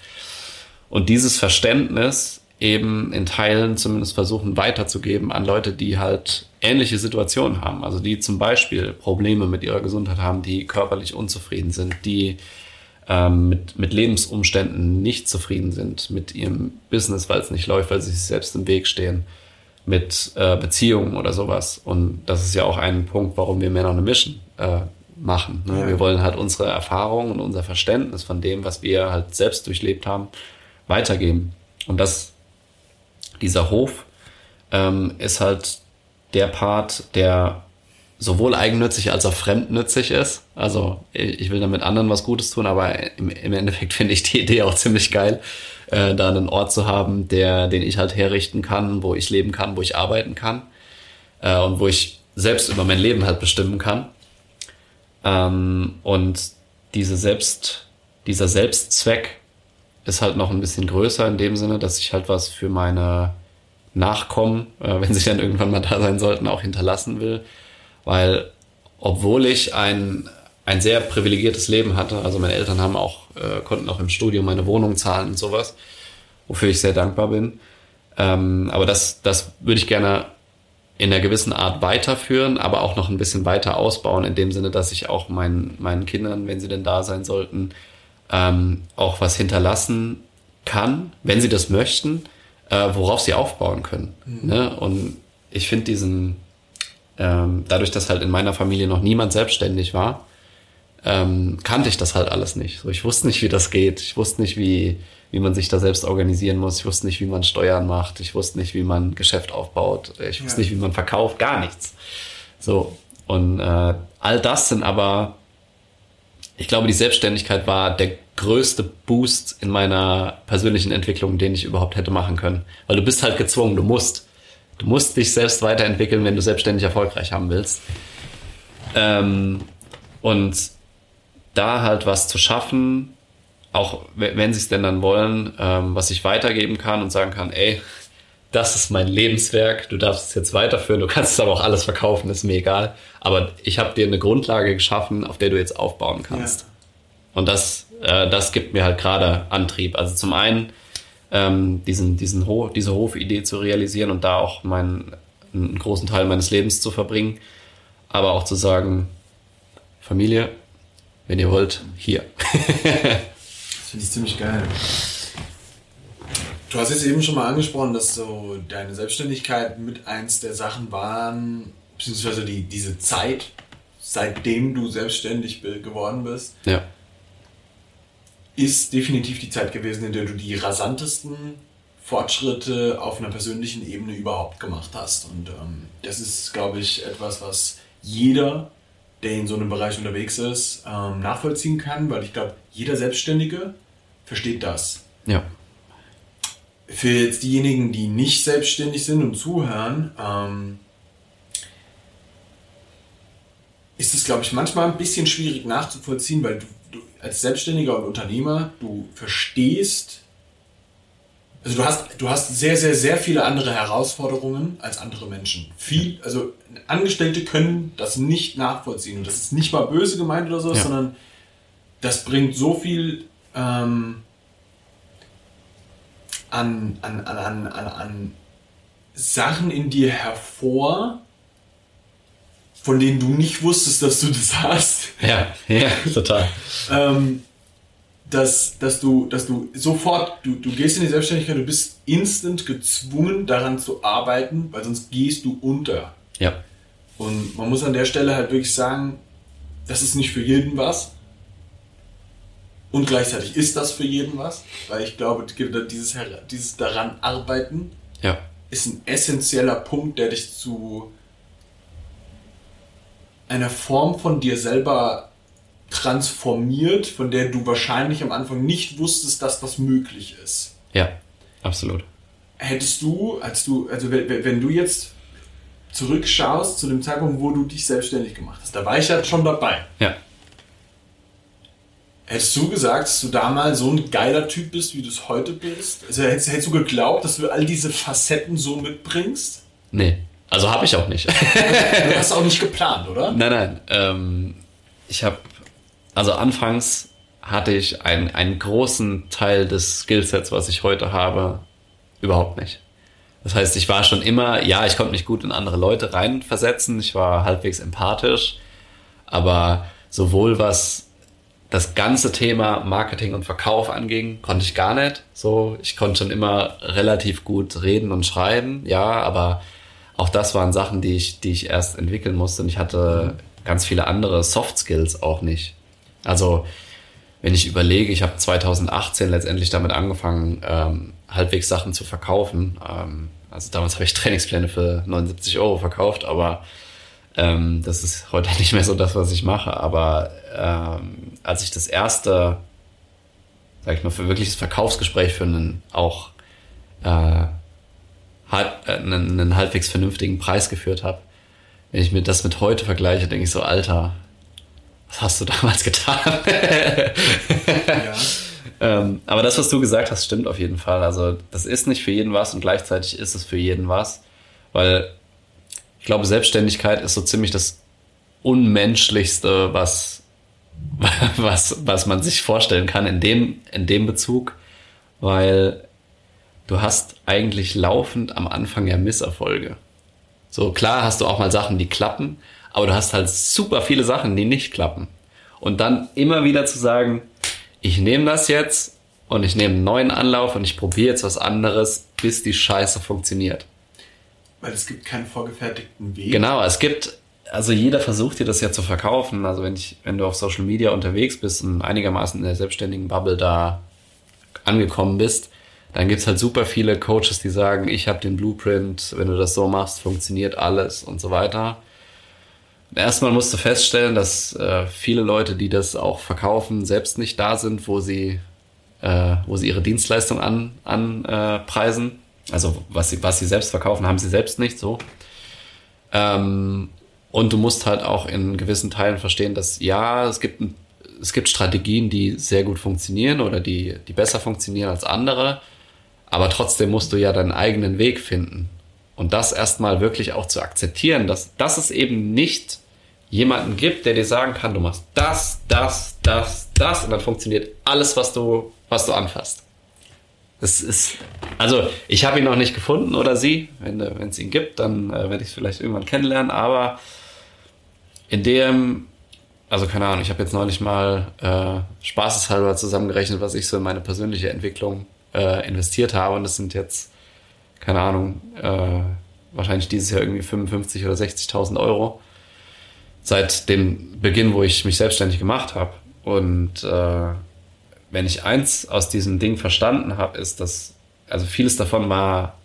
Und dieses Verständnis eben in Teilen zumindest versuchen weiterzugeben an Leute, die halt ähnliche Situationen haben. Also die zum Beispiel Probleme mit ihrer Gesundheit haben, die körperlich unzufrieden sind, die ähm, mit, mit Lebensumständen nicht zufrieden sind, mit ihrem Business, weil es nicht läuft, weil sie sich selbst im Weg stehen, mit äh, Beziehungen oder sowas. Und das ist ja auch ein Punkt, warum wir Männer eine Mission äh, machen. Ne? Ja. Wir wollen halt unsere Erfahrungen und unser Verständnis von dem, was wir halt selbst durchlebt haben, weitergeben. Und das dieser Hof ähm, ist halt der Part, der sowohl eigennützig als auch fremdnützig ist. Also ich will damit anderen was Gutes tun, aber im, im Endeffekt finde ich die Idee auch ziemlich geil, äh, da einen Ort zu haben, der, den ich halt herrichten kann, wo ich leben kann, wo ich arbeiten kann äh, und wo ich selbst über mein Leben halt bestimmen kann. Ähm, und diese Selbst, dieser Selbstzweck ist halt noch ein bisschen größer in dem Sinne, dass ich halt was für meine Nachkommen, äh, wenn sie dann irgendwann mal da sein sollten, auch hinterlassen will. Weil obwohl ich ein, ein sehr privilegiertes Leben hatte, also meine Eltern haben auch, äh, konnten auch im Studium meine Wohnung zahlen und sowas, wofür ich sehr dankbar bin. Ähm, aber das, das würde ich gerne in einer gewissen Art weiterführen, aber auch noch ein bisschen weiter ausbauen, in dem Sinne, dass ich auch meinen, meinen Kindern, wenn sie denn da sein sollten, ähm, auch was hinterlassen kann, wenn sie das möchten, äh, worauf sie aufbauen können. Mhm. Ne? Und ich finde diesen, ähm, dadurch, dass halt in meiner Familie noch niemand selbstständig war, ähm, kannte ich das halt alles nicht. So, ich wusste nicht, wie das geht. Ich wusste nicht, wie, wie man sich da selbst organisieren muss. Ich wusste nicht, wie man Steuern macht. Ich wusste nicht, wie man Geschäft aufbaut. Ich wusste ja. nicht, wie man verkauft. Gar nichts. So. Und äh, all das sind aber ich glaube, die Selbstständigkeit war der größte Boost in meiner persönlichen Entwicklung, den ich überhaupt hätte machen können. Weil du bist halt gezwungen, du musst. Du musst dich selbst weiterentwickeln, wenn du selbstständig erfolgreich haben willst. Ähm, und da halt was zu schaffen, auch wenn sie es denn dann wollen, ähm, was ich weitergeben kann und sagen kann, ey, das ist mein Lebenswerk, du darfst es jetzt weiterführen, du kannst es aber auch alles verkaufen, ist mir egal. Aber ich habe dir eine Grundlage geschaffen, auf der du jetzt aufbauen kannst. Ja. Und das, äh, das gibt mir halt gerade Antrieb. Also zum einen ähm, diesen, diesen Ho diese Hofidee zu realisieren und da auch meinen, einen großen Teil meines Lebens zu verbringen, aber auch zu sagen, Familie, wenn ihr wollt, hier. das finde ich ziemlich geil. Du hast jetzt eben schon mal angesprochen, dass so deine Selbstständigkeit mit eins der Sachen waren, beziehungsweise die, diese Zeit, seitdem du selbstständig geworden bist, ja. Ist definitiv die Zeit gewesen, in der du die rasantesten Fortschritte auf einer persönlichen Ebene überhaupt gemacht hast. Und ähm, das ist, glaube ich, etwas, was jeder, der in so einem Bereich unterwegs ist, ähm, nachvollziehen kann, weil ich glaube, jeder Selbstständige versteht das. Ja für jetzt diejenigen, die nicht selbstständig sind und zuhören, ähm, ist es, glaube ich, manchmal ein bisschen schwierig nachzuvollziehen, weil du, du, als Selbstständiger und Unternehmer, du verstehst, also du hast, du hast sehr, sehr, sehr viele andere Herausforderungen als andere Menschen. Viel, also Angestellte können das nicht nachvollziehen und das ist nicht mal böse gemeint oder so, ja. sondern das bringt so viel ähm, an, an, an, an, an Sachen in dir hervor, von denen du nicht wusstest, dass du das hast. Ja, ja, total. ähm, dass, dass, du, dass du sofort, du, du gehst in die Selbstständigkeit, du bist instant gezwungen, daran zu arbeiten, weil sonst gehst du unter. Ja. Und man muss an der Stelle halt wirklich sagen, das ist nicht für jeden was. Und gleichzeitig ist das für jeden was, weil ich glaube, dieses, dieses daran arbeiten ja. ist ein essentieller Punkt, der dich zu einer Form von dir selber transformiert, von der du wahrscheinlich am Anfang nicht wusstest, dass das möglich ist. Ja, absolut. Hättest du, als du, also wenn du jetzt zurückschaust zu dem Zeitpunkt, wo du dich selbstständig gemacht hast, da war ich ja schon dabei. Ja. Hättest du gesagt, dass du damals so ein geiler Typ bist, wie du es heute bist? Also hättest, hättest du geglaubt, dass du all diese Facetten so mitbringst? Nee. Also habe ich auch nicht. du hast auch nicht geplant, oder? Nein, nein. Ähm, ich habe, also anfangs hatte ich einen, einen großen Teil des Skillsets, was ich heute habe, überhaupt nicht. Das heißt, ich war schon immer, ja, ich konnte mich gut in andere Leute reinversetzen, ich war halbwegs empathisch, aber sowohl was das ganze Thema Marketing und Verkauf anging, konnte ich gar nicht. So, ich konnte schon immer relativ gut reden und schreiben, ja, aber auch das waren Sachen, die ich, die ich erst entwickeln musste und ich hatte ganz viele andere Soft Skills auch nicht. Also, wenn ich überlege, ich habe 2018 letztendlich damit angefangen, ähm, halbwegs Sachen zu verkaufen. Ähm, also damals habe ich Trainingspläne für 79 Euro verkauft, aber ähm, das ist heute nicht mehr so das, was ich mache. Aber ähm, als ich das erste, sag ich mal, für wirkliches Verkaufsgespräch für einen auch äh, halb, äh, einen, einen halbwegs vernünftigen Preis geführt habe, wenn ich mir das mit heute vergleiche, denke ich so, Alter, was hast du damals getan? ja. ähm, aber das, was du gesagt hast, stimmt auf jeden Fall. Also das ist nicht für jeden was und gleichzeitig ist es für jeden was, weil ich glaube, Selbstständigkeit ist so ziemlich das Unmenschlichste, was, was, was man sich vorstellen kann in dem, in dem Bezug, weil du hast eigentlich laufend am Anfang ja Misserfolge. So klar hast du auch mal Sachen, die klappen, aber du hast halt super viele Sachen, die nicht klappen. Und dann immer wieder zu sagen, ich nehme das jetzt und ich nehme einen neuen Anlauf und ich probiere jetzt was anderes, bis die Scheiße funktioniert. Weil es gibt keinen vorgefertigten Weg. Genau, es gibt, also jeder versucht dir das ja zu verkaufen. Also wenn ich, wenn du auf Social Media unterwegs bist und einigermaßen in der selbstständigen Bubble da angekommen bist, dann gibt's halt super viele Coaches, die sagen, ich habe den Blueprint, wenn du das so machst, funktioniert alles und so weiter. Erstmal musst du feststellen, dass äh, viele Leute, die das auch verkaufen, selbst nicht da sind, wo sie, äh, wo sie ihre Dienstleistung an, anpreisen. Äh, also was sie, was sie selbst verkaufen, haben sie selbst nicht so. Ähm, und du musst halt auch in gewissen Teilen verstehen, dass ja, es gibt, es gibt Strategien, die sehr gut funktionieren oder die, die besser funktionieren als andere. Aber trotzdem musst du ja deinen eigenen Weg finden. Und das erstmal wirklich auch zu akzeptieren, dass, dass es eben nicht jemanden gibt, der dir sagen kann, du machst das, das, das, das und dann funktioniert alles, was du, was du anfasst. Das ist, also ich habe ihn noch nicht gefunden oder sie. Wenn es ihn gibt, dann äh, werde ich es vielleicht irgendwann kennenlernen. Aber in dem, also keine Ahnung, ich habe jetzt neulich mal äh, spaßeshalber zusammengerechnet, was ich so in meine persönliche Entwicklung äh, investiert habe. Und das sind jetzt, keine Ahnung, äh, wahrscheinlich dieses Jahr irgendwie 55 oder 60.000 Euro seit dem Beginn, wo ich mich selbstständig gemacht habe. Und äh, wenn ich eins aus diesem Ding verstanden habe, ist, dass, also vieles davon war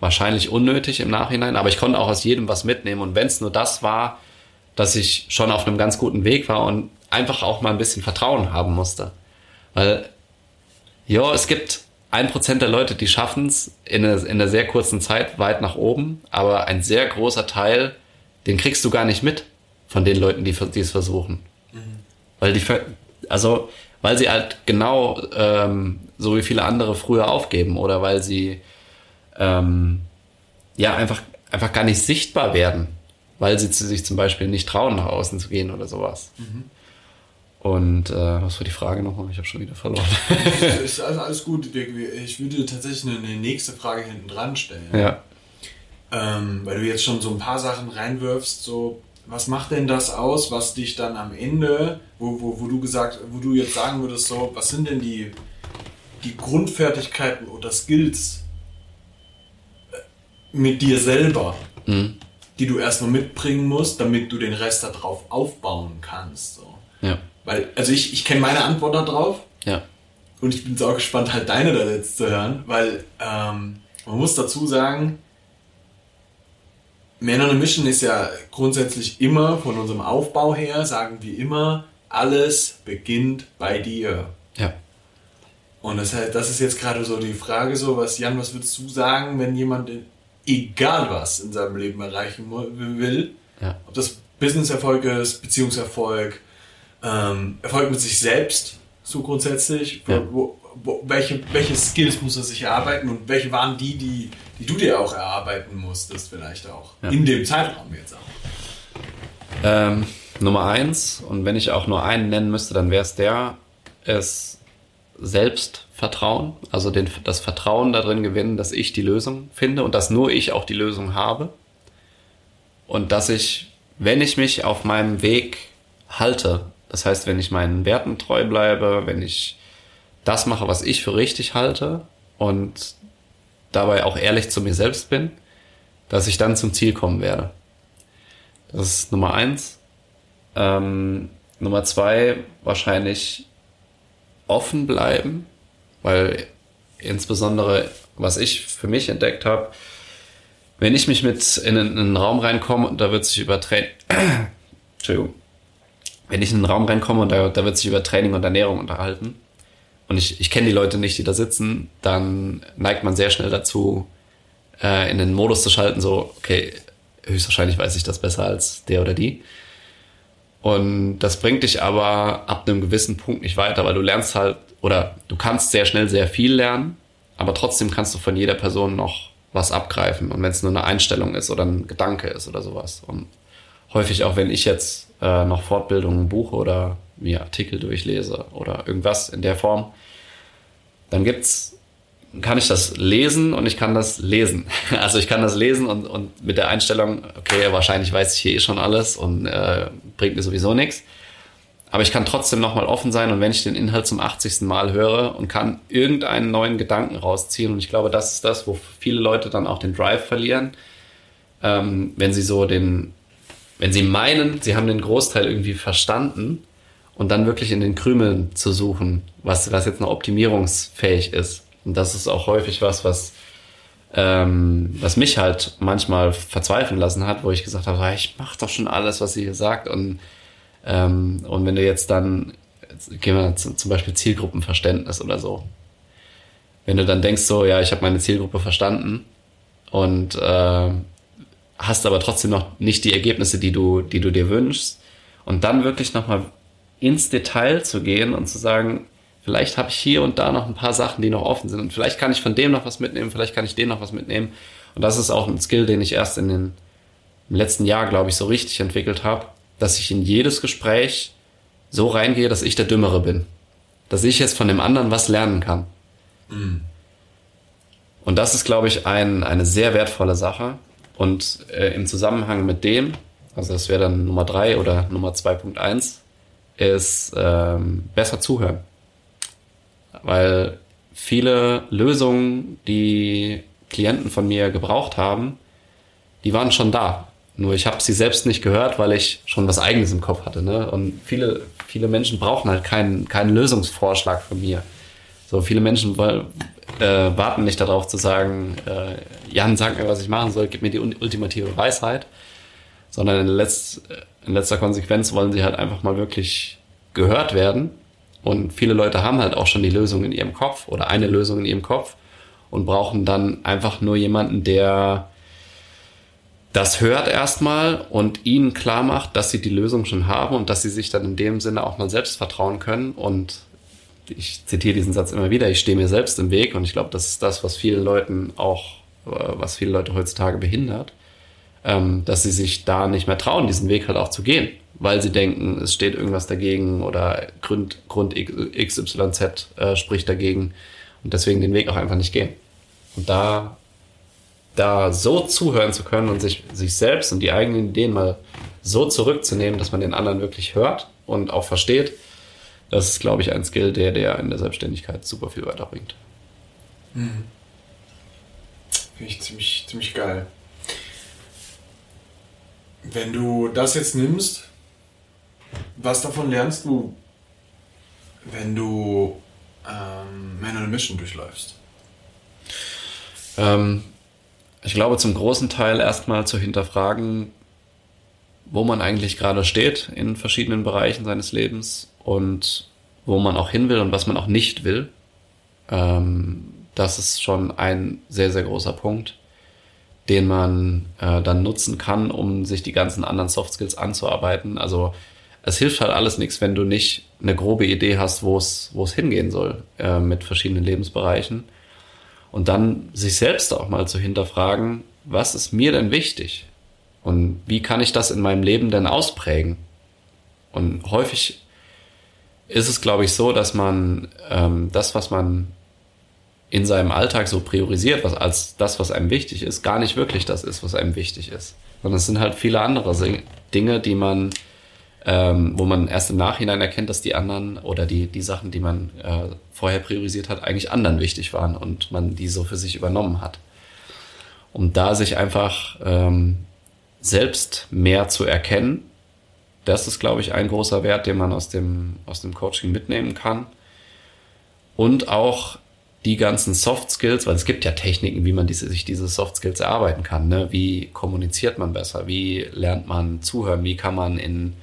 wahrscheinlich unnötig im Nachhinein, aber ich konnte auch aus jedem was mitnehmen. Und wenn es nur das war, dass ich schon auf einem ganz guten Weg war und einfach auch mal ein bisschen Vertrauen haben musste. Weil, ja, es gibt ein Prozent der Leute, die schaffen es in, in einer sehr kurzen Zeit weit nach oben, aber ein sehr großer Teil, den kriegst du gar nicht mit von den Leuten, die, die es versuchen. Mhm. Weil die, also weil sie halt genau ähm, so wie viele andere früher aufgeben oder weil sie ähm, ja einfach, einfach gar nicht sichtbar werden, weil sie sich zum Beispiel nicht trauen, nach außen zu gehen oder sowas. Mhm. Und äh, was war die Frage nochmal? Ich habe schon wieder verloren. ist also alles gut. Ich würde tatsächlich eine nächste Frage hinten dran stellen. Ja. Ähm, weil du jetzt schon so ein paar Sachen reinwirfst, so was macht denn das aus, was dich dann am Ende, wo, wo, wo du gesagt, wo du jetzt sagen würdest, so, was sind denn die, die Grundfertigkeiten oder Skills äh, mit dir selber, mhm. die du erstmal mitbringen musst, damit du den Rest darauf aufbauen kannst. So. Ja. Weil, also ich, ich kenne meine Antwort darauf. Ja. Und ich bin so gespannt, halt deine da jetzt zu hören, weil ähm, man muss dazu sagen, Man on a Mission ist ja grundsätzlich immer von unserem Aufbau her, sagen wir immer, alles beginnt bei dir. Ja. Und das, heißt, das ist jetzt gerade so die Frage, so was Jan, was würdest du sagen, wenn jemand egal was in seinem Leben erreichen will, Ja. ob das Businesserfolg ist, Beziehungserfolg, ähm, Erfolg mit sich selbst, so grundsätzlich, Ja. wo, wo, welche, welche Skills muss er sich erarbeiten und welche waren die, die, die du dir auch erarbeiten musstest, vielleicht auch, Ja. in dem Zeitraum jetzt auch. Ähm, Nummer eins, und wenn ich auch nur einen nennen müsste, dann wäre es der, ist Selbstvertrauen, also den, das Vertrauen darin gewinnen, dass ich die Lösung finde und dass nur ich auch die Lösung habe. Und dass ich, wenn ich mich auf meinem Weg halte, das heißt, wenn ich meinen Werten treu bleibe, wenn ich das mache, was ich für richtig halte und dabei auch ehrlich zu mir selbst bin, dass ich dann zum Ziel kommen werde. Das ist Nummer eins. Ähm, Nummer zwei, wahrscheinlich offen bleiben, weil insbesondere, was ich für mich entdeckt habe, wenn ich mich mit in einen, in einen Raum reinkomme und da wird sich über Training, Entschuldigung, wenn ich in einen Raum reinkomme und da, da wird sich über Training und Ernährung unterhalten und ich, ich kenne die Leute nicht, die da sitzen, dann neigt man sehr schnell dazu, äh, in den Modus zu schalten, so, okay, höchstwahrscheinlich weiß ich das besser als der oder die. Und das bringt dich aber ab einem gewissen Punkt nicht weiter, weil du lernst halt, oder du kannst sehr schnell sehr viel lernen, aber trotzdem kannst du von jeder Person noch was abgreifen. Und wenn es nur eine Einstellung ist oder ein Gedanke ist oder sowas. Und häufig auch, wenn ich jetzt äh, noch Fortbildungen buche oder mir Artikel durchlese oder irgendwas in der Form, dann gibt's kann ich das lesen und ich kann das lesen. Also ich kann das lesen und, und mit der Einstellung, okay, wahrscheinlich weiß ich hier eh schon alles und äh, bringt mir sowieso nichts. Aber ich kann trotzdem nochmal offen sein und wenn ich den Inhalt zum 80. Mal höre und kann irgendeinen neuen Gedanken rausziehen und ich glaube, das ist das, wo viele Leute dann auch den Drive verlieren, ähm, wenn sie so den, wenn sie meinen, sie haben den Großteil irgendwie verstanden und dann wirklich in den Krümeln zu suchen, was, was jetzt noch optimierungsfähig ist. Und das ist auch häufig was, was, ähm, was mich halt manchmal verzweifeln lassen hat, wo ich gesagt habe, ich mache doch schon alles, was sie hier sagt. Und, ähm, und wenn du jetzt dann, gehen wir zu, zum Beispiel Zielgruppenverständnis oder so. Wenn du dann denkst, so, ja, ich habe meine Zielgruppe verstanden und äh, hast aber trotzdem noch nicht die Ergebnisse, die du, die du dir wünschst. Und dann wirklich nochmal ins Detail zu gehen und zu sagen, vielleicht habe ich hier und da noch ein paar Sachen, die noch offen sind. Und vielleicht kann ich von dem noch was mitnehmen, vielleicht kann ich den noch was mitnehmen. Und das ist auch ein Skill, den ich erst in den, im letzten Jahr, glaube ich, so richtig entwickelt habe, dass ich in jedes Gespräch so reingehe, dass ich der Dümmere bin. Dass ich jetzt von dem anderen was lernen kann. Und das ist, glaube ich, ein, eine sehr wertvolle Sache. Und äh, im Zusammenhang mit dem, also das wäre dann Nummer drei oder Nummer 2.1, ist ähm, besser zuhören. Weil viele Lösungen, die Klienten von mir gebraucht haben, die waren schon da. Nur ich habe sie selbst nicht gehört, weil ich schon was Eigenes im Kopf hatte. Ne? Und viele, viele Menschen brauchen halt keinen, keinen Lösungsvorschlag von mir. So viele Menschen weil, äh, warten nicht darauf zu sagen, äh, Jan, sag mir, was ich machen soll, gib mir die ultimative Weisheit, sondern in, letzt, in letzter Konsequenz wollen sie halt einfach mal wirklich gehört werden. Und viele Leute haben halt auch schon die Lösung in ihrem Kopf oder eine Lösung in ihrem Kopf und brauchen dann einfach nur jemanden, der das hört erstmal und ihnen klar macht, dass sie die Lösung schon haben und dass sie sich dann in dem Sinne auch mal selbst vertrauen können. Und ich zitiere diesen Satz immer wieder, ich stehe mir selbst im Weg und ich glaube, das ist das, was vielen Leuten auch, was viele Leute heutzutage behindert, dass sie sich da nicht mehr trauen, diesen Weg halt auch zu gehen, weil sie denken, es steht irgendwas dagegen oder Grund, Grund XYZ äh, spricht dagegen und deswegen den Weg auch einfach nicht gehen. Und da da so zuhören zu können und sich, sich selbst und die eigenen Ideen mal so zurückzunehmen, dass man den anderen wirklich hört und auch versteht, das ist, glaube ich, ein Skill, der der in der Selbstständigkeit super viel weiterbringt. Mhm. Finde ich ziemlich, ziemlich geil. Wenn du das jetzt nimmst, was davon lernst du, wenn du ähm, Man on a Mission durchläufst? Ähm, ich glaube, zum großen Teil erstmal zu hinterfragen, wo man eigentlich gerade steht in verschiedenen Bereichen seines Lebens und wo man auch hin will und was man auch nicht will. Ähm, das ist schon ein sehr, sehr großer Punkt, den man äh, dann nutzen kann, um sich die ganzen anderen Soft Skills anzuarbeiten. Also es hilft halt alles nichts, wenn du nicht eine grobe Idee hast, wo es, wo es hingehen soll äh, mit verschiedenen Lebensbereichen. Und dann sich selbst auch mal zu hinterfragen, was ist mir denn wichtig? Und wie kann ich das in meinem Leben denn ausprägen? Und häufig ist es, glaube ich, so, dass man ähm, das, was man in seinem Alltag so priorisiert, was als das, was einem wichtig ist, gar nicht wirklich das ist, was einem wichtig ist. Sondern es sind halt viele andere Dinge, die man, ähm, wo man erst im Nachhinein erkennt, dass die anderen oder die, die Sachen, die man äh, vorher priorisiert hat, eigentlich anderen wichtig waren und man die so für sich übernommen hat. Um da sich einfach ähm, selbst mehr zu erkennen, das ist, glaube ich, ein großer Wert, den man aus dem, aus dem Coaching mitnehmen kann. Und auch die ganzen Soft Skills, weil es gibt ja Techniken, wie man diese, sich diese Soft Skills erarbeiten kann. Ne? Wie kommuniziert man besser? Wie lernt man zuhören? Wie kann man in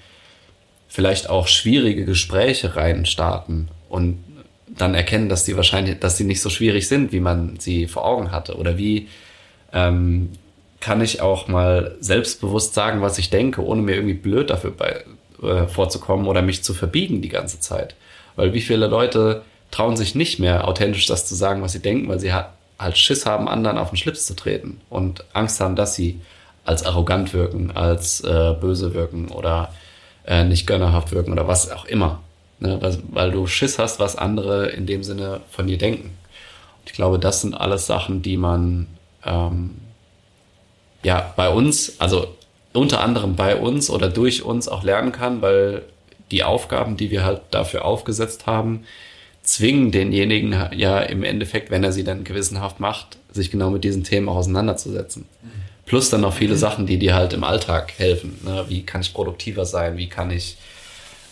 vielleicht auch schwierige Gespräche reinstarten und dann erkennen, dass die wahrscheinlich, dass sie nicht so schwierig sind, wie man sie vor Augen hatte? Oder wie ähm, kann ich auch mal selbstbewusst sagen, was ich denke, ohne mir irgendwie blöd dafür bei, äh, vorzukommen oder mich zu verbiegen die ganze Zeit? Weil wie viele Leute trauen sich nicht mehr authentisch das zu sagen, was sie denken, weil sie halt Schiss haben, anderen auf den Schlips zu treten und Angst haben, dass sie als arrogant wirken, als äh, böse wirken oder äh, nicht gönnerhaft wirken oder was auch immer. Ne? Weil, weil, du Schiss hast, was andere in dem Sinne von dir denken. Und ich glaube, das sind alles Sachen, die man ähm, ja bei uns, also unter anderem bei uns oder durch uns auch lernen kann, weil die Aufgaben, die wir halt dafür aufgesetzt haben, zwingen denjenigen ja im Endeffekt, wenn er sie dann gewissenhaft macht, sich genau mit diesen Themen auseinanderzusetzen. Mhm. Plus dann noch viele Sachen, die dir halt im Alltag helfen. Ne? Wie kann ich produktiver sein? Wie kann ich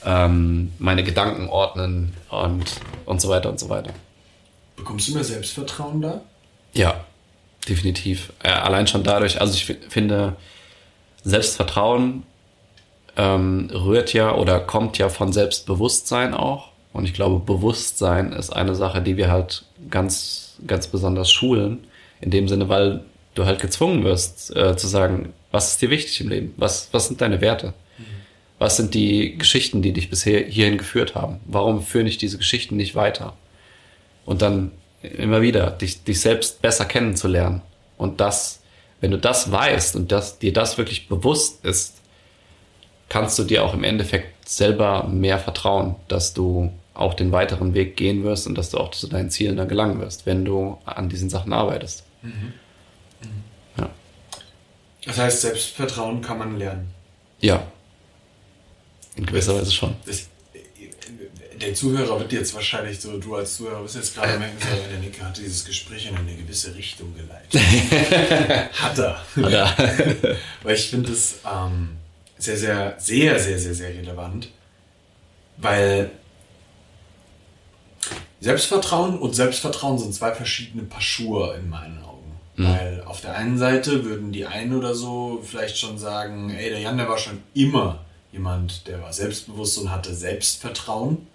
ähm, meine Gedanken ordnen und, und so weiter und so weiter. Bekommst du mehr Selbstvertrauen da? Ja, definitiv. Äh, allein schon dadurch, also ich finde, Selbstvertrauen ähm, rührt ja oder kommt ja von Selbstbewusstsein auch. Und ich glaube, Bewusstsein ist eine Sache, die wir halt ganz, ganz besonders schulen. In dem Sinne, weil du halt gezwungen wirst, äh, zu sagen, was ist dir wichtig im Leben? Was, was sind deine Werte? Was sind die Geschichten, die dich bisher hierhin geführt haben? Warum führen dich diese Geschichten nicht weiter? Und dann immer wieder, dich, dich selbst besser kennenzulernen. Und das, wenn du das weißt und das, dir das wirklich bewusst ist, kannst du dir auch im Endeffekt selber mehr vertrauen, dass du auch den weiteren Weg gehen wirst und dass du auch zu deinen Zielen dann gelangen wirst, wenn du an diesen Sachen arbeitest. Mhm. Mhm. Ja. Das heißt, Selbstvertrauen kann man lernen. Ja. In gewisser Weise schon. Das, der Zuhörer wird jetzt wahrscheinlich so, du als Zuhörer wirst jetzt gerade merken, der Nick hat dieses Gespräch in eine gewisse Richtung geleitet. hat er. Hat er. Weil ich finde es ähm, sehr, sehr, sehr, sehr, sehr, sehr relevant. Weil Selbstvertrauen und Selbstvertrauen sind zwei verschiedene Paar Schuhe in meinen Augen. Mhm. Weil auf der einen Seite würden die einen oder so vielleicht schon sagen, ey, der Jan, der war schon immer jemand, der war selbstbewusst und hatte Selbstvertrauen.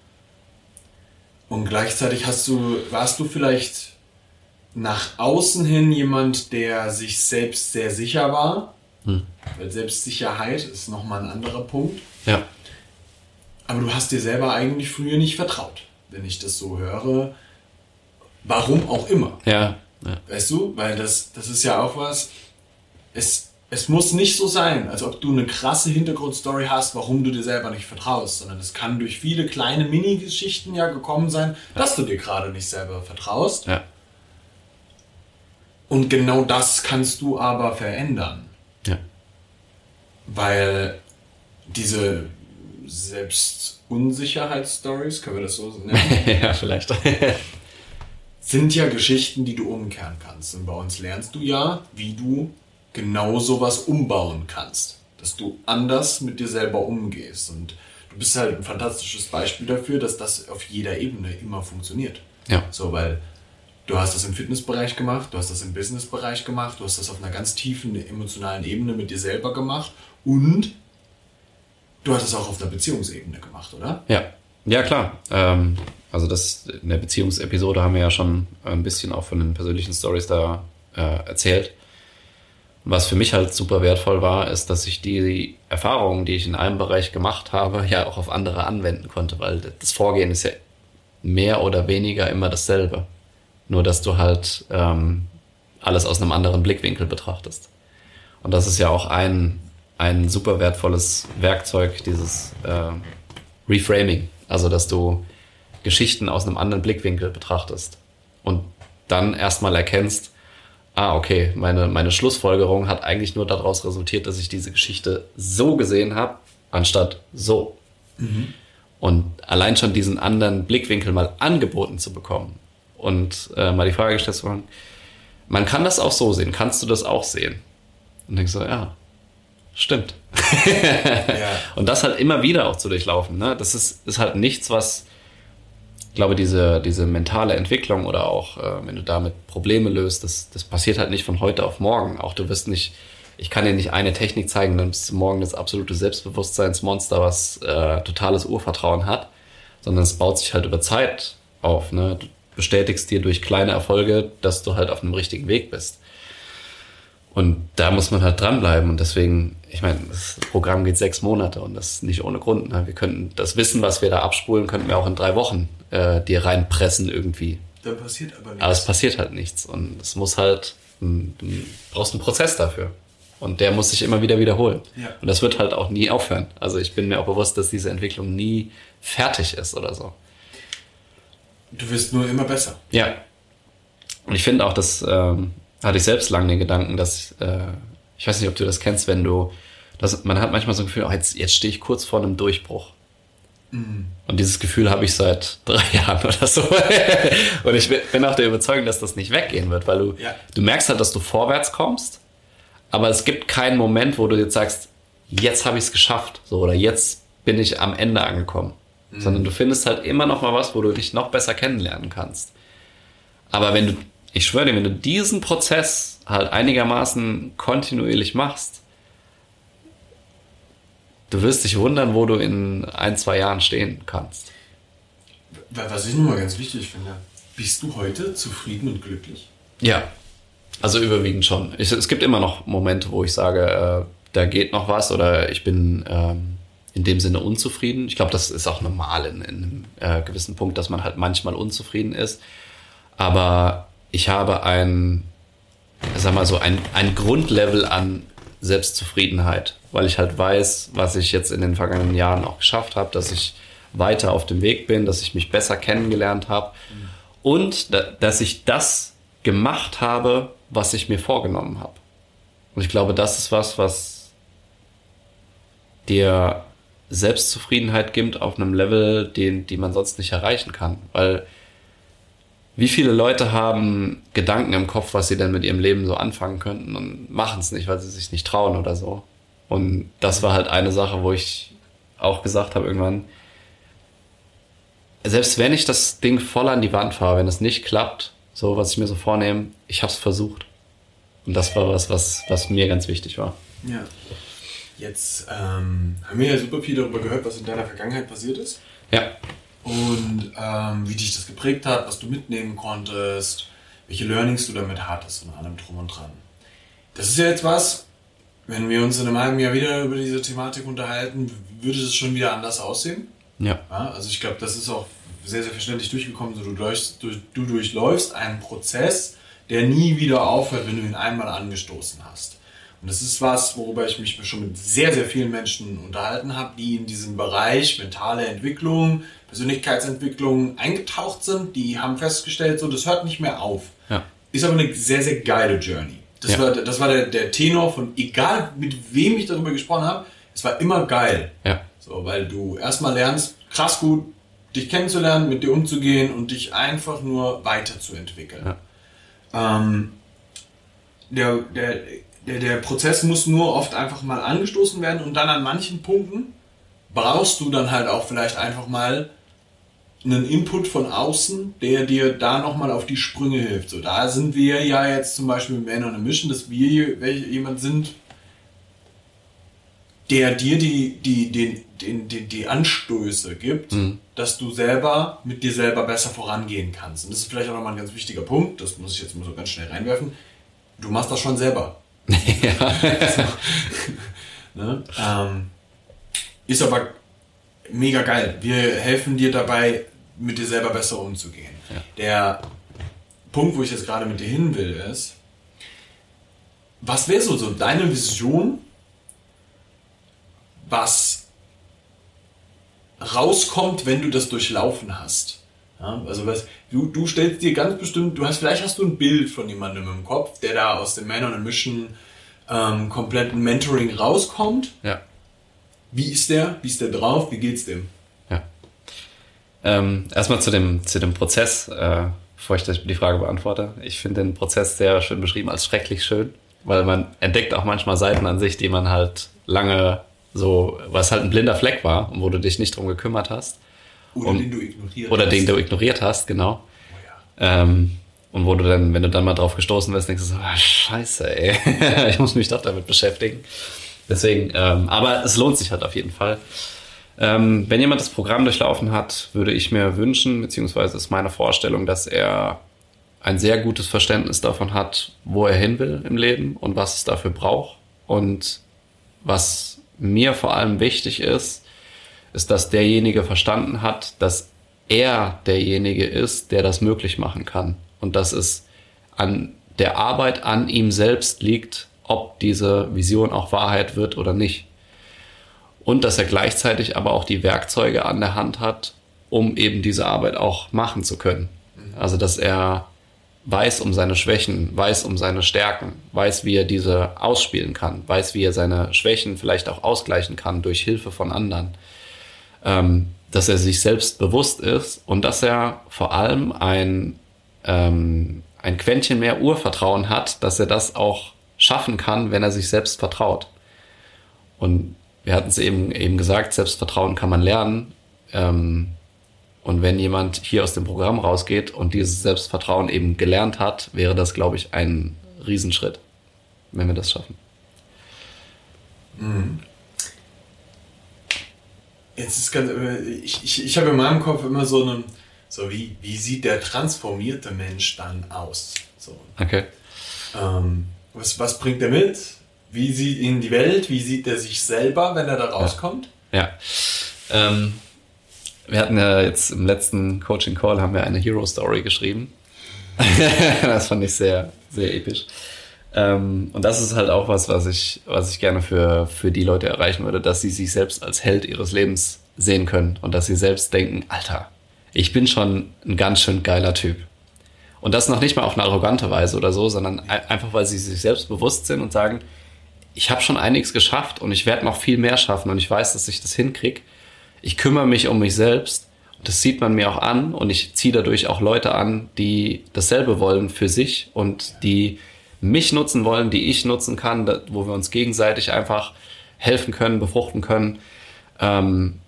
Und gleichzeitig hast du, warst du vielleicht nach außen hin jemand, der sich selbst sehr sicher war. Mhm. Weil Selbstsicherheit ist nochmal ein anderer Punkt. Ja. Aber du hast dir selber eigentlich früher nicht vertraut wenn ich das so höre. Warum auch immer. Ja. ja. Weißt du? Weil das, das ist ja auch was. Es, es muss nicht so sein, als ob du eine krasse Hintergrundstory hast, warum du dir selber nicht vertraust, sondern es kann durch viele kleine Mini-Geschichten ja gekommen sein, dass du dir gerade nicht selber vertraust. Ja. Und genau das kannst du aber verändern. Ja. Weil diese Selbstunsicherheitsstories, können wir das so nennen? ja, vielleicht. sind ja Geschichten, die du umkehren kannst. Und bei uns lernst du ja, wie du genau sowas umbauen kannst. Dass du anders mit dir selber umgehst. Und du bist halt ein fantastisches Beispiel dafür, dass das auf jeder Ebene immer funktioniert. Ja. So, weil du hast das im Fitnessbereich gemacht, du hast das im Businessbereich gemacht, du hast das auf einer ganz tiefen emotionalen Ebene mit dir selber gemacht und du hast es auch auf der Beziehungsebene gemacht, oder? Ja, ja klar. Ähm, also das in der Beziehungsepisode haben wir ja schon ein bisschen auch von den persönlichen Stories da äh, erzählt. Was für mich halt super wertvoll war, ist, dass ich die Erfahrungen, die ich in einem Bereich gemacht habe, ja auch auf andere anwenden konnte, weil das Vorgehen ist ja mehr oder weniger immer dasselbe. Nur dass du halt ähm, alles aus einem anderen Blickwinkel betrachtest. Und das ist ja auch ein, ein super wertvolles Werkzeug, dieses äh, Reframing. Also, dass du Geschichten aus einem anderen Blickwinkel betrachtest und dann erstmal erkennst, ah, okay, meine, meine Schlussfolgerung hat eigentlich nur daraus resultiert, dass ich diese Geschichte so gesehen habe, anstatt so. Mhm. Und allein schon diesen anderen Blickwinkel mal angeboten zu bekommen und äh, mal die Frage gestellt zu haben, man kann das auch so sehen, kannst du das auch sehen? Und denkst so, ja, stimmt. ja. Und das halt immer wieder auch zu durchlaufen, ne? das ist, ist halt nichts, was glaube, diese, diese mentale Entwicklung oder auch, äh, wenn du damit Probleme löst, das, das passiert halt nicht von heute auf morgen. Auch du wirst nicht, ich kann dir nicht eine Technik zeigen, dann bist du morgen das absolute Selbstbewusstseinsmonster, was äh, totales Urvertrauen hat, sondern es baut sich halt über Zeit auf. Ne? Du bestätigst dir durch kleine Erfolge, dass du halt auf einem richtigen Weg bist. Und da muss man halt dranbleiben. Und deswegen, ich meine, das Programm geht sechs Monate und das nicht ohne Grund. Ne? Wir könnten das Wissen, was wir da abspulen, könnten wir auch in drei Wochen äh, dir reinpressen irgendwie. Dann passiert aber nichts. Aber es passiert halt nichts. Und es muss halt, du brauchst einen Prozess dafür. Und der muss sich immer wieder wiederholen. Ja. Und das wird halt auch nie aufhören. Also ich bin mir auch bewusst, dass diese Entwicklung nie fertig ist oder so. Du wirst nur immer besser. Ja. Und ich finde auch, dass ähm, hatte ich selbst lange den Gedanken, dass äh, ich weiß nicht, ob du das kennst, wenn du, das, man hat manchmal so ein Gefühl, oh, jetzt, jetzt stehe ich kurz vor einem Durchbruch. Mhm. Und dieses Gefühl habe ich seit drei Jahren oder so. und ich bin auch der Überzeugung, dass das nicht weggehen wird, weil du, ja. du merkst halt, dass du vorwärts kommst, aber es gibt keinen Moment, wo du jetzt sagst, jetzt habe ich es geschafft, so oder jetzt bin ich am Ende angekommen. Mhm. Sondern du findest halt immer noch mal was, wo du dich noch besser kennenlernen kannst. Aber wenn du, ich schwöre dir, wenn du diesen Prozess halt einigermaßen kontinuierlich machst, du wirst dich wundern, wo du in ein, zwei Jahren stehen kannst. Was ich nun mal ganz wichtig finde, bist du heute zufrieden und glücklich? Ja, also überwiegend schon. Ich, es gibt immer noch Momente, wo ich sage, äh, da geht noch was oder ich bin ähm, in dem Sinne unzufrieden. Ich glaube, das ist auch normal in, in einem äh, gewissen Punkt, dass man halt manchmal unzufrieden ist. Aber ich habe ein, sag mal so, ein, ein Grundlevel an Selbstzufriedenheit, weil ich halt weiß, was ich jetzt in den vergangenen Jahren auch geschafft habe, dass ich weiter auf dem Weg bin, dass ich mich besser kennengelernt habe und da, dass ich das gemacht habe, was ich mir vorgenommen habe. Und ich glaube, das ist was, was dir Selbstzufriedenheit gibt auf einem Level, den, die man sonst nicht erreichen kann. Weil wie viele Leute haben Gedanken im Kopf, was sie denn mit ihrem Leben so anfangen könnten und machen es nicht, weil sie sich nicht trauen oder so. Und das war halt eine Sache, wo ich auch gesagt habe irgendwann, selbst wenn ich das Ding voll an die Wand fahre, wenn es nicht klappt, so was ich mir so vornehme, ich habe es versucht. Und das war was, was, was mir ganz wichtig war. Ja. Jetzt ähm, haben wir ja super viel darüber gehört, was in deiner Vergangenheit passiert ist. Ja und ähm, wie dich das geprägt hat, was du mitnehmen konntest, welche Learnings du damit hattest und allem drum und dran. Das ist ja jetzt was, wenn wir uns in einem halben Jahr wieder über diese Thematik unterhalten, würde es schon wieder anders aussehen. Ja. ja also ich glaube, das ist auch sehr, sehr verständlich durchgekommen. So, du, durch, du, du durchläufst einen Prozess, der nie wieder aufhört, wenn du ihn einmal angestoßen hast. Und das ist was, worüber ich mich schon mit sehr, sehr vielen Menschen unterhalten habe, die in diesem Bereich mentale Entwicklung, Persönlichkeitsentwicklung eingetaucht sind. Die haben festgestellt, so, das hört nicht mehr auf. Ja. Ist aber eine sehr, sehr geile Journey. Das ja. war, das war der, der Tenor von, egal mit wem ich darüber gesprochen habe, es war immer geil. Ja. So, weil du erstmal lernst, krass gut, dich kennenzulernen, mit dir umzugehen und dich einfach nur weiterzuentwickeln. Ja. Ähm, der, der der, der Prozess muss nur oft einfach mal angestoßen werden und dann an manchen Punkten brauchst du dann halt auch vielleicht einfach mal einen Input von außen, der dir da nochmal auf die Sprünge hilft. So, da sind wir ja jetzt zum Beispiel mit Man on a Mission, dass wir jemand sind, der dir die, die, die, die, die, die Anstöße gibt, Mhm. dass du selber mit dir selber besser vorangehen kannst. Und das ist vielleicht auch nochmal ein ganz wichtiger Punkt, das muss ich jetzt mal so ganz schnell reinwerfen. Du machst das schon selber. ne? ähm, ist aber mega geil. Wir helfen dir dabei, mit dir selber besser umzugehen. Ja. Der Punkt, wo ich jetzt gerade mit dir hin will, ist, was wäre so, so deine Vision, was rauskommt, wenn du das durchlaufen hast? Ja, also was, du, du stellst dir ganz bestimmt, du hast, vielleicht hast du ein Bild von jemandem im Kopf, der da aus dem Man on a Mission ähm, kompletten Mentoring rauskommt. Ja. Wie ist der? Wie ist der drauf? Wie geht's dem? Ja. Ähm, erstmal zu dem, zu dem Prozess, äh, bevor ich die Frage beantworte. Ich finde den Prozess sehr schön beschrieben als schrecklich schön, weil man entdeckt auch manchmal Seiten an sich, die man halt lange so, was halt ein blinder Fleck war und wo du dich nicht drum gekümmert hast. Oder Und- den du ignorierst. Oder den du ignoriert hast, genau. Oh ja. Ähm, und wo du dann, wenn du dann mal drauf gestoßen wirst, denkst du so, ah, scheiße, ey, ich muss mich doch damit beschäftigen. Deswegen, ähm, aber es lohnt sich halt auf jeden Fall. Ähm, wenn jemand das Programm durchlaufen hat, würde ich mir wünschen, beziehungsweise ist meine Vorstellung, dass er ein sehr gutes Verständnis davon hat, wo er hin will im Leben und was es dafür braucht. Und was mir vor allem wichtig ist, ist, dass derjenige verstanden hat, dass er derjenige ist, der das möglich machen kann. Und dass es an der Arbeit an ihm selbst liegt, ob diese Vision auch Wahrheit wird oder nicht. Und dass er gleichzeitig aber auch die Werkzeuge an der Hand hat, um eben diese Arbeit auch machen zu können. Also dass er weiß um seine Schwächen, weiß um seine Stärken, weiß, wie er diese ausspielen kann, weiß, wie er seine Schwächen vielleicht auch ausgleichen kann durch Hilfe von anderen ähm, dass er sich selbst bewusst ist und dass er vor allem ein, ähm, ein Quäntchen mehr Urvertrauen hat, dass er das auch schaffen kann, wenn er sich selbst vertraut. Und wir hatten es eben, eben gesagt, Selbstvertrauen kann man lernen. Ähm, und wenn jemand hier aus dem Programm rausgeht und dieses Selbstvertrauen eben gelernt hat, wäre das, glaube ich, ein Riesenschritt, wenn wir das schaffen. Jetzt ist ganz, ich, ich, ich habe in meinem Kopf immer so einen, so wie, wie sieht der transformierte Mensch dann aus? So, Okay. ähm, was, was bringt er mit? Wie sieht ihn die Welt? Wie sieht er sich selber, wenn er da rauskommt? Ja. Ähm, wir hatten ja jetzt im letzten Coaching Call haben wir eine Hero Story geschrieben. das fand ich sehr, sehr episch. Ähm, und das ist halt auch was, was ich, was ich gerne für, für die Leute erreichen würde, dass sie sich selbst als Held ihres Lebens sehen können und dass sie selbst denken, Alter, ich bin schon ein ganz schön geiler Typ. Und das noch nicht mal auf eine arrogante Weise oder so, sondern ein- einfach, weil sie sich selbst bewusst sind und sagen, ich habe schon einiges geschafft und ich werde noch viel mehr schaffen und ich weiß, dass ich das hinkrieg. Ich kümmere mich um mich selbst und das sieht man mir auch an und ich ziehe dadurch auch Leute an, die dasselbe wollen für sich und die mich nutzen wollen, die ich nutzen kann, wo wir uns gegenseitig einfach helfen können, befruchten können ähm,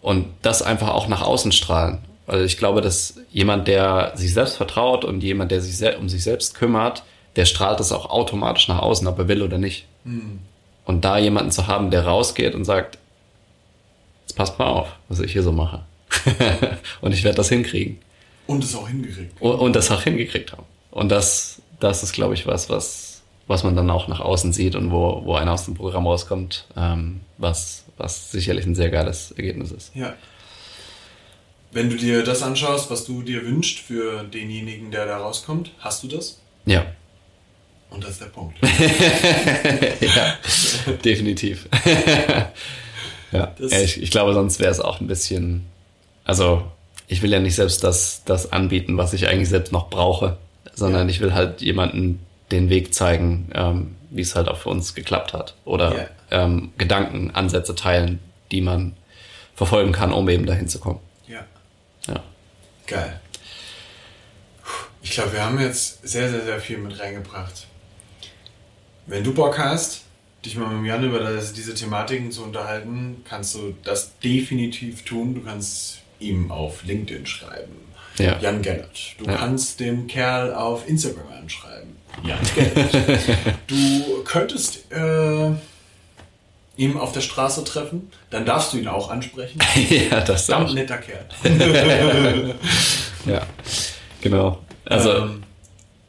und das einfach auch nach außen strahlen. Weil ich glaube, dass jemand, der sich selbst vertraut und jemand, der sich um sich selbst kümmert, der strahlt das auch automatisch nach außen, ob er will oder nicht. Und da jemanden zu haben, der rausgeht und sagt, jetzt passt mal auf, was ich hier so mache. und ich werde das hinkriegen. Und es auch hingekriegt. Und, und das auch hingekriegt haben. Und das, das ist, glaube ich, was, was, was man dann auch nach außen sieht und wo, wo einer aus dem Programm rauskommt, ähm, was, was sicherlich ein sehr geiles Ergebnis ist. Ja. Wenn du dir das anschaust, was du dir wünschst für denjenigen, der da rauskommt, hast du das? Ja. Und das ist der Punkt. ja, definitiv. ja, ich, ich glaube, sonst wäre es auch ein bisschen, also ich will ja nicht selbst das, das anbieten, was ich eigentlich selbst noch brauche, sondern Ja. ich will halt jemanden den Weg zeigen, ähm, wie es halt auch für uns geklappt hat. Oder Ja. ähm, Gedanken, Ansätze teilen, die man verfolgen kann, um eben dahin zu kommen. ja. Ja. Geil. Ich glaube, wir haben jetzt sehr, sehr, sehr viel mit reingebracht. Wenn du Bock hast, dich mal mit Jan über das, diese Thematiken zu unterhalten, kannst du das definitiv tun. Du kannst ihm auf LinkedIn schreiben. Ja. Jan Gellert. Du Ja. kannst den Kerl auf Instagram anschreiben. Jan Gellert. du könntest äh, ihm auf der Straße treffen, dann darfst du ihn auch ansprechen. ja, das Verdammt auch. netter Kerl. Ja, genau. Also, Ähm,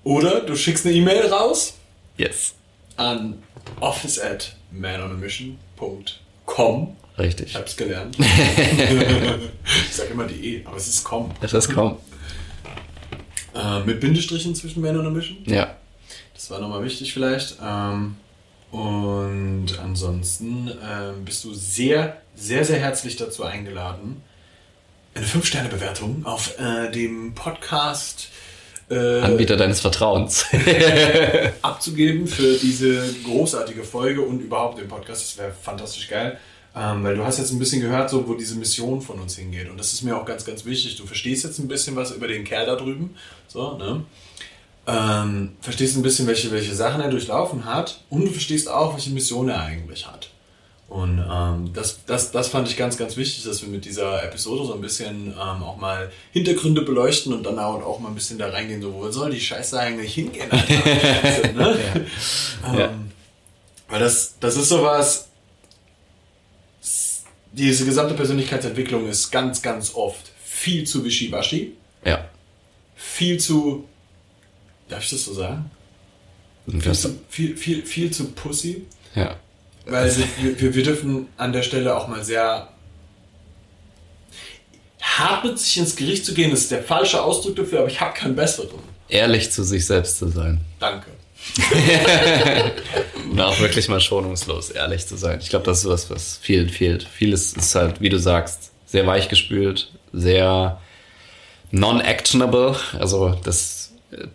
oder du schickst eine E-Mail raus yes, an office at manonamission.com. Ich richtig. hab's gelernt. ich sag immer die E, aber es ist com. Das ist kaum. Äh, mit Bindestrichen zwischen Man on a Mission. Ja, Das war nochmal wichtig vielleicht. Ähm, und ansonsten ähm, bist du sehr, sehr, sehr herzlich dazu eingeladen, eine 5-Sterne-Bewertung auf äh, dem Podcast äh, Anbieter deines Vertrauens. abzugeben für diese großartige Folge und überhaupt den Podcast. Das wäre fantastisch geil. Ähm, weil du hast jetzt ein bisschen gehört, so, wo diese Mission von uns hingeht. Und das ist mir auch ganz, ganz wichtig. Du verstehst jetzt ein bisschen was über den Kerl da drüben. So, ne? Ähm, verstehst ein bisschen, welche, welche Sachen er durchlaufen hat. Und du verstehst auch, welche Mission er eigentlich hat. Und ähm, das, das, das fand ich ganz, ganz wichtig, dass wir mit dieser Episode so ein bisschen ähm, auch mal Hintergründe beleuchten und dann auch, mal ein bisschen da reingehen, so, wo soll die Scheiße eigentlich hingehen? Alter? so, ne? ähm, Ja. Weil das, das ist sowas, diese gesamte Persönlichkeitsentwicklung ist ganz, ganz oft viel zu wischiwaschi, ja. viel zu, darf ich das so sagen? Viel zu, viel, viel, viel zu pussy. ja. Weil wir, wir, wir dürfen an der Stelle auch mal sehr hart sich ins Gericht zu gehen, ist der falsche Ausdruck dafür, aber ich habe keinen besseren. Ehrlich zu sich selbst zu sein. Danke. Und auch wirklich mal schonungslos ehrlich zu sein. Ich glaube, das ist was, was vielen fehlt. Vieles ist halt, wie du sagst, sehr weichgespült, sehr non-actionable. Also das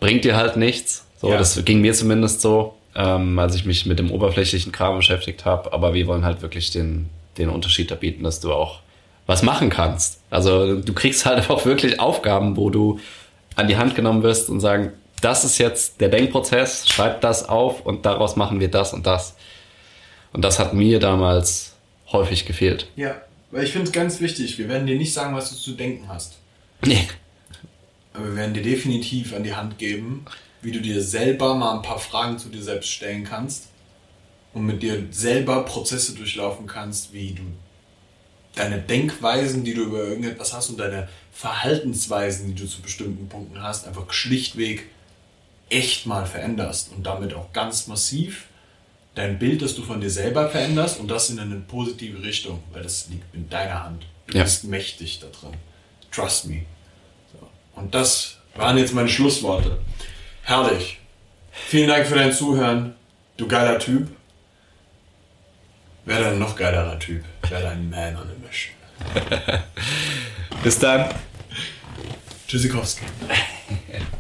bringt dir halt nichts. So, Ja. das ging mir zumindest so, ähm, als ich mich mit dem oberflächlichen Kram beschäftigt habe. Aber wir wollen halt wirklich den, den Unterschied da bieten, dass du auch was machen kannst. Also du kriegst halt auch wirklich Aufgaben, wo du an die Hand genommen wirst und sagen, das ist jetzt der Denkprozess, schreib das auf und daraus machen wir das und das. Und das hat mir damals häufig gefehlt. Ja, weil ich finde es ganz wichtig, wir werden dir nicht sagen, was du zu denken hast. Nee. Aber wir werden dir definitiv an die Hand geben, wie du dir selber mal ein paar Fragen zu dir selbst stellen kannst und mit dir selber Prozesse durchlaufen kannst, wie du deine Denkweisen, die du über irgendetwas hast und deine Verhaltensweisen, die du zu bestimmten Punkten hast, einfach schlichtweg echt mal veränderst und damit auch ganz massiv dein Bild, das du von dir selber veränderst und das in eine positive Richtung, weil das liegt in deiner Hand. Du Ja. bist mächtig da drin. Trust me. Und das waren jetzt meine Schlussworte. Herrlich. Vielen Dank für dein Zuhören. Du geiler Typ. Wer ein noch geilerer Typ? Wer ein Man on a Mission. Bis dann. Tschüssikowski.